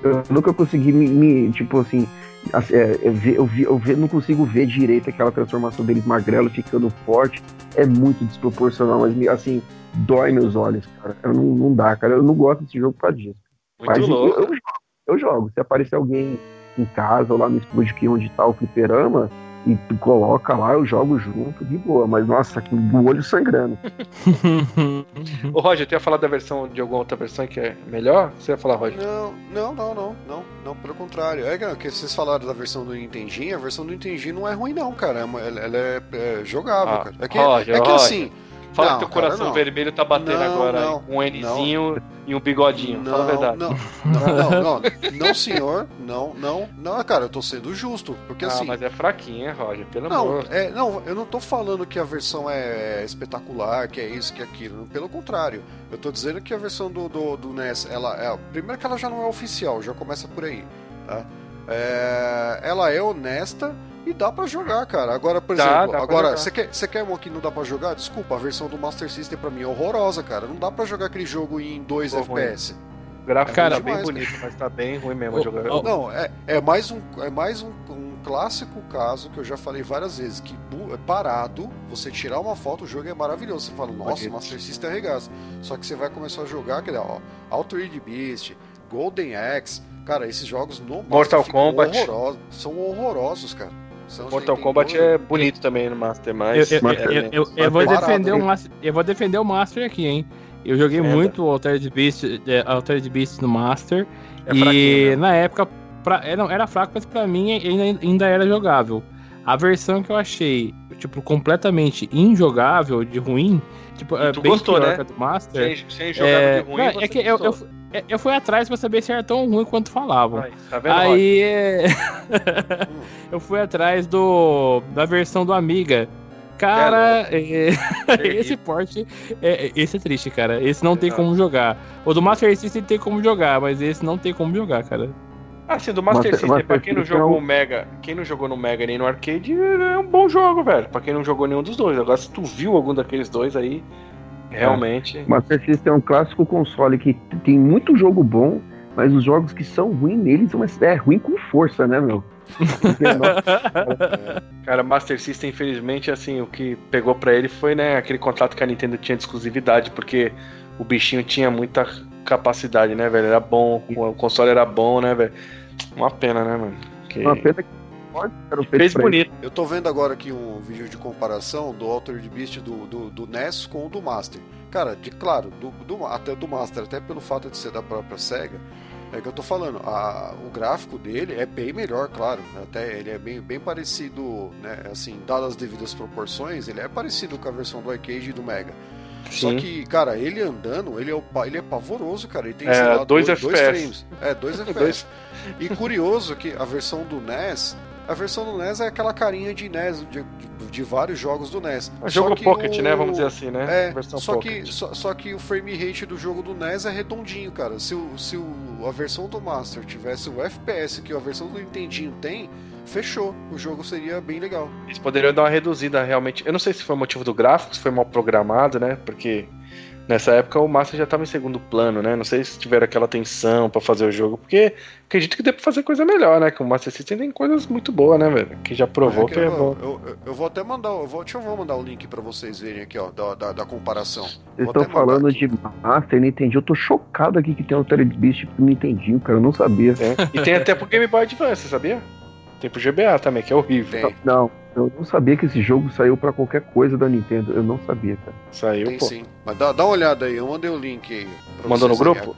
eu nunca consegui me, me- tipo assim, assim, é, eu, ver, eu, vi- eu ver- não consigo ver direito aquela transformação deles magrelo ficando forte. É muito desproporcional, mas me- assim, dói meus olhos, cara. Eu não, não dá, cara. Eu não gosto desse jogo causa disso. Muito Mas eu, louco. eu jogo, eu jogo. Se aparecer alguém em casa ou lá no estúdio que onde tá o fliperama e tu coloca lá, eu jogo junto, de boa. Mas nossa, com o olho sangrando. Ô Roger, tu ia falar da versão de alguma outra versão que é melhor? Você ia falar, Roger? Não, não, não, não, não, não, pelo contrário. É que- que vocês falaram da versão do Nintendinho, a versão do Nintendinho não é ruim não, cara. É Ela, ela é, é jogável, Ah, cara. É que, Roger, é que Roger. Fala Não, que teu cara, coração não. vermelho tá batendo Não, agora não, um Nzinho e um bigodinho. Fala a verdade. não, não, não, não, não, senhor, não, não, não, cara, eu tô sendo justo, porque ah, assim, mas é fraquinho, hein, Roger? Pelo Não, amor. é, não, eu não tô falando que a versão é espetacular, que é isso, que é aquilo. Pelo contrário, eu tô dizendo que a versão do, do, do NES, ela é. Primeiro que ela já não é oficial, já começa por aí. Tá? É, ela é honesta e dá pra jogar, cara. Agora, por Dá, exemplo, dá agora, você quer, você quer uma que não dá pra jogar? Desculpa, a versão do Master System pra mim é horrorosa, cara. Não dá pra jogar aquele jogo em 2 Ficou ruim. FPS. O gráfico Cara, tá bem demais, bonito, mas tá bem ruim mesmo a jogar. ô, Não, é, é mais, um, é mais um, um clássico caso que eu já falei várias vezes, que é parado, você tirar uma foto, o jogo é maravilhoso. Você fala, nossa. Master System arregaça. Só que você vai começar a jogar, aquele, ó, Altered Beast, Golden Axe, cara, esses jogos no Mortal Kombat. horrorosos, são horrorosos, cara. São, Mortal Kombat é bonito também no Master, mas. Eu, eu- é, eu- eu- eu vou defender o? Master, eu vou defender o Master aqui, hein? Eu joguei Defenda. muito o Altered Beast, é, Altered Beast no Master. É e né? na época pra, era, era fraco, mas pra mim ainda, ainda era jogável. A versão que eu achei, tipo, completamente injogável, de ruim, tipo, é tu bem gostou, pior né? que a do Master. Sem, sem jogar É, de ruim. não, é você que eu, eu. Eu- eu fui atrás pra saber se era tão ruim quanto falavam. Aí, tá vendo? Aí é, eu fui atrás do da versão do Amiga. Cara, é, esse porte, é, esse é triste, cara. Esse não tem Exato. como jogar. O do Master System tem como jogar, mas esse não tem como jogar, cara. Ah, sim, do Master Master- System, Master pra quem não é jogou o Mega, quem não jogou no Mega nem no arcade, é um bom jogo, velho. Pra quem não jogou nenhum dos dois. Agora, se tu viu algum daqueles dois aí, realmente. Master System é um clássico console que tem muito jogo bom, mas os jogos que são ruins neles são é ruim com força, né, meu? Nossa, Cara, Master System, infelizmente, assim, o que pegou pra ele foi, né, aquele contrato que a Nintendo tinha de exclusividade, porque o bichinho tinha muita capacidade, né, velho? Era bom, o console era bom, né, velho? Uma pena, né, mano? porque. Uma pena que fez bonito. Eu tô vendo agora aqui um vídeo de comparação do Altered Beast do, do, do NES com o do Master. Cara, de claro, do, do, até do Master, até pelo fato de ser da própria SEGA, é que eu tô falando, a, o gráfico dele é bem melhor, claro. Até ele é bem, bem parecido, né? Assim, dadas as devidas proporções, ele é parecido com a versão do arcade e do Mega. Sim. Só que, cara, ele andando, ele é, ele é pavoroso, cara. Ele tem, é, sei lá, dois, dois, dois frames. É, dois FPS. e curioso que a versão do NES a versão do NES é aquela carinha de NES, de, de, vários jogos do NES. É jogo Pocket, o... né? Vamos dizer assim, né? É, versão só, Pocket. que, só, só, que o frame rate do jogo do NES é redondinho, cara. Se, o, se o, a versão do Master tivesse o FPS que a versão do Nintendinho tem, fechou. O jogo seria bem legal. Eles poderiam dar uma reduzida realmente. Eu não sei se foi motivo do gráfico, se foi mal programado, né? Porque Nessa época o Master já estava em segundo plano, né? Não sei se tiveram aquela atenção para fazer o jogo, porque acredito que deu pra fazer coisa melhor, né? Que o Master System tem coisas muito boas, né, velho? Que já provou é que, que, é bom. Eu, eu, eu, vou até mandar, eu vou, deixa eu vou mandar o link para vocês verem aqui, ó, da, da, da comparação. Vocês estão falando de Master e Nintendo, eu tô chocado aqui que tem o Altered Beast pro Nintendinho, cara, eu não sabia. É. E tem até pro Game Boy Advance, sabia? Tem pro GBA também, que é horrível. Tem. Não, eu não sabia que esse jogo saiu para qualquer coisa da Nintendo. Eu não sabia, cara. Saiu, Tem pô. sim. Mas dá, dá uma olhada aí, eu mandei o link aí. Mandou no grupo?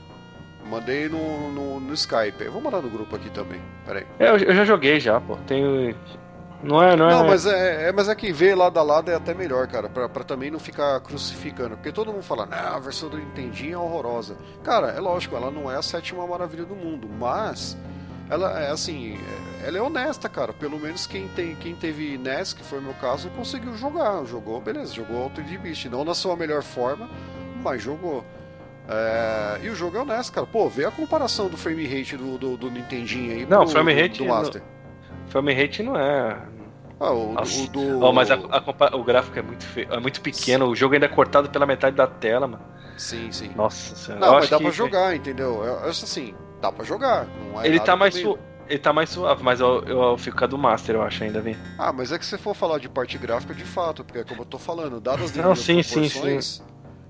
Aí. Mandei no, no, no, Skype. Eu vou mandar no grupo aqui também. Peraí. É, eu, eu já joguei já, pô. Tenho. Não é, não é. Não, mas é, é, mas é que ver lado a lado é até melhor, cara, pra, pra também não ficar crucificando. Porque todo mundo fala, não, a versão do Nintendinho é horrorosa. Cara, é lógico, ela não é a sétima maravilha do mundo, mas ela é assim, ela é honesta, cara. Pelo menos quem, tem, quem teve NES, que foi o meu caso, conseguiu jogar. Jogou, beleza, jogou Altered Beast. Não na sua melhor forma, mas jogou. É... E o jogo é honesto, cara. Pô, vê a comparação do frame rate do, do, do Nintendinho aí não, pro, frame rate do, do Master. Não, frame rate não é. Ah, o, o do. Oh, mas a, a, o gráfico é muito feio, é muito pequeno. Sim. O jogo ainda é cortado pela metade da tela, mano. Sim, sim. Nossa senhora. Não, mas dá que... pra jogar, entendeu? Eu, eu, assim, dá pra jogar. É ele tá mais su... Ele tá mais suave, mas eu, eu, eu fico com a do Master, eu acho, ainda, vi. Ah, mas é que se for falar de parte gráfica, de fato, porque é como eu tô falando, dadas as Não, sim, proporções, sim, sim.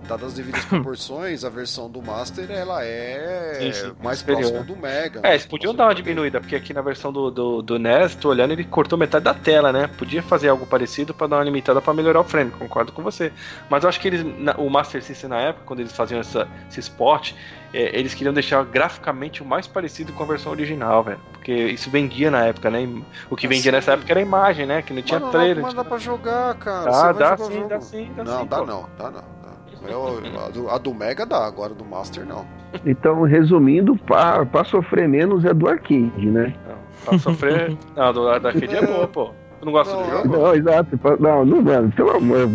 Dadas as devidas proporções, a versão do Master, ela é sim, sim, mais superior. próxima do Mega. É, eles podiam dar uma diminuída, porque aqui na versão do, do, do NES, tô olhando, ele cortou metade da tela, né? Podia fazer algo parecido para dar uma limitada para melhorar o frame, concordo com você. Mas eu acho que eles, o Master System na época, quando eles faziam essa, esse sport, é, eles queriam deixar graficamente o mais parecido com a versão original, velho. Porque isso vendia na época, né? O que vendia nessa época era a imagem, né? Que não tinha mas trailer. Mas dá pra jogar, cara. Ah, dá sim, dá sim, dá não, sim. Dá pô. não, dá não. Eu, a, do, a, do, Mega dá, agora do Master não. Então, resumindo, pra, pra sofrer menos é do arcade, né? Não, pra sofrer. não, do, arcade é boa, pô. Tu não gosta não, do jogo? Não, exato. Não, não, mano. Pelo amor,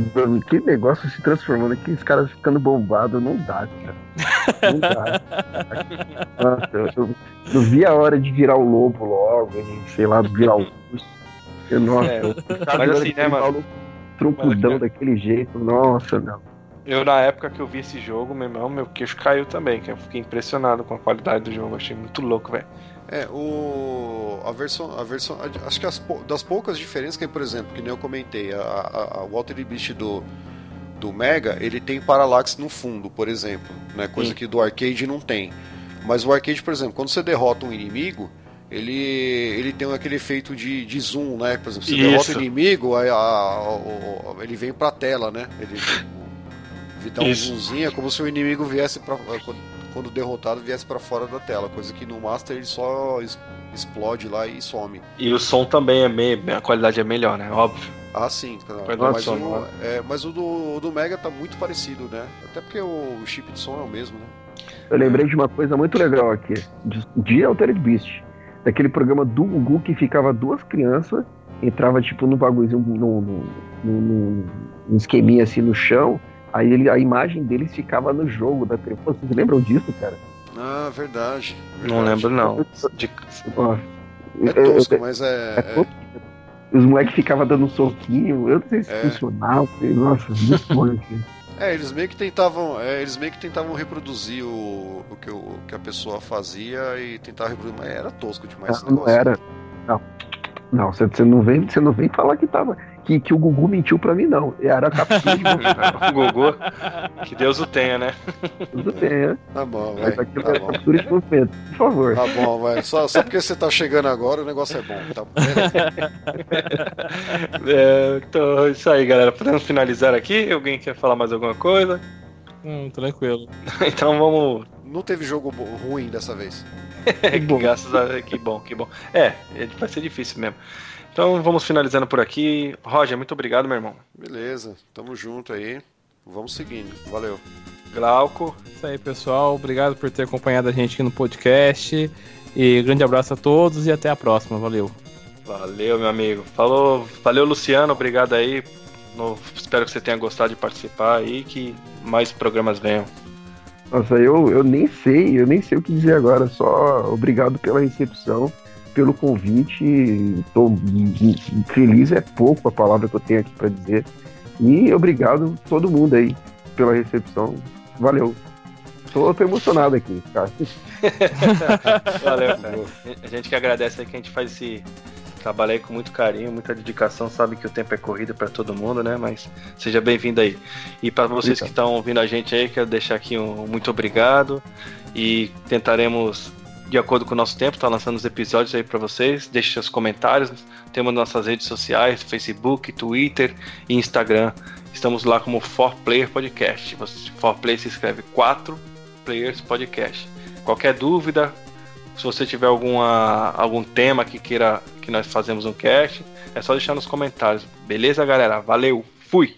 que negócio se transformando aqui, os caras ficando bombados, não dá, cara. Não dá. Nossa, eu, eu, eu, vi a hora de virar o lobo logo, sei lá, virar o urso. Nossa, é, mas assim, né, mano? Truncudão mas, daquele jeito, nossa, não. Eu, na época que eu vi esse jogo, meu irmão, meu queixo caiu também, que eu fiquei impressionado com a qualidade do jogo, achei muito louco, velho. É, o, a versão, a versão, acho que as, das poucas diferenças que, por exemplo, que nem eu comentei, a, a, a Walter Beast do, do Mega, ele tem parallax no fundo, por exemplo, né, coisa Sim. que do arcade não tem. Mas o arcade, por exemplo, quando você derrota um inimigo, ele, ele tem aquele efeito de, de zoom, né? Por exemplo, você Isso. derrota o inimigo, a, a, ele vem pra tela, né? Ele, dá um zoomzinho, é como se o inimigo viesse pra quando derrotado, viesse para fora da tela, coisa que no Master ele só explode lá e some. E o som também é meio. a qualidade é melhor, né? Óbvio. Ah, sim. Mas, o, né? é, mas o, do, o do Mega tá muito parecido, né? Até porque o chip de som é o mesmo, né? Eu lembrei de uma coisa muito legal aqui, de Altered Beast. Daquele programa do Gugu que ficava duas crianças, entrava tipo no bagulhozinho, num, num, num, num esqueminha assim no chão, Aí ele, a imagem deles ficava no jogo da TV. Vocês lembram disso, cara? Ah, verdade. verdade. Não lembro, não. De... é tosco, mas é. é, é... Os moleques ficavam dando um soquinho. Eu não sei se é. funcionava. Nossa, muito bom aqui. É, eles meio que tentavam, é, eles meio que tentavam reproduzir o, o, que, o que a pessoa fazia e tentar reproduzir, mas era tosco demais não, não era. Não. Não, você, não vem, você não vem falar que tava que, que o Gugu mentiu pra mim, não. Era a captura de Gugu, que Deus o tenha, né? Deus o tenha. Tá bom, vai. Mas Tá é bom. captura de movimento, por favor. Tá bom, vai. Só, só porque você tá chegando agora, o negócio é bom. Tá bom. É, então, é isso aí, galera. Podemos finalizar aqui? Alguém quer falar mais alguma coisa? Hum, tranquilo. Então vamos. Não teve jogo ruim dessa vez. que bom. graças a que bom, que bom. É, é, vai ser difícil mesmo. Então vamos finalizando por aqui. Roger, muito obrigado, meu irmão. Beleza, tamo junto aí. Vamos seguindo. Valeu. Glauco, Isso aí, pessoal. Obrigado por ter acompanhado a gente aqui no podcast. E grande abraço a todos e até a próxima. Valeu. valeu, meu amigo. Falou, valeu, Luciano, obrigado aí. No- espero que você tenha gostado de participar aí, que mais programas venham. Nossa, eu, eu nem sei, eu nem sei o que dizer agora. Só obrigado pela recepção, pelo convite. M- feliz, é pouco a palavra que eu tenho aqui pra dizer. E obrigado todo mundo aí pela recepção. Valeu. Tô, tô emocionado aqui, cara. Valeu, cara. A gente que agradece aí que a gente faz esse trabalho aí com muito carinho, muita dedicação. Sabe que o tempo é corrido para todo mundo, né? Mas seja bem-vindo aí. E para vocês que estão ouvindo a gente aí, quero deixar aqui um muito obrigado e tentaremos de acordo com o nosso tempo, tá lançando os episódios aí para vocês. Deixe seus comentários. Temos nossas redes sociais, Facebook, Twitter e Instagram. Estamos lá como 4Player Podcast. Você, 4Player se escreve 4 Players Podcast. Qualquer dúvida, se você tiver alguma, algum tema que queira que nós fazemos um cast, é só deixar nos comentários. Beleza, galera? Valeu, fui!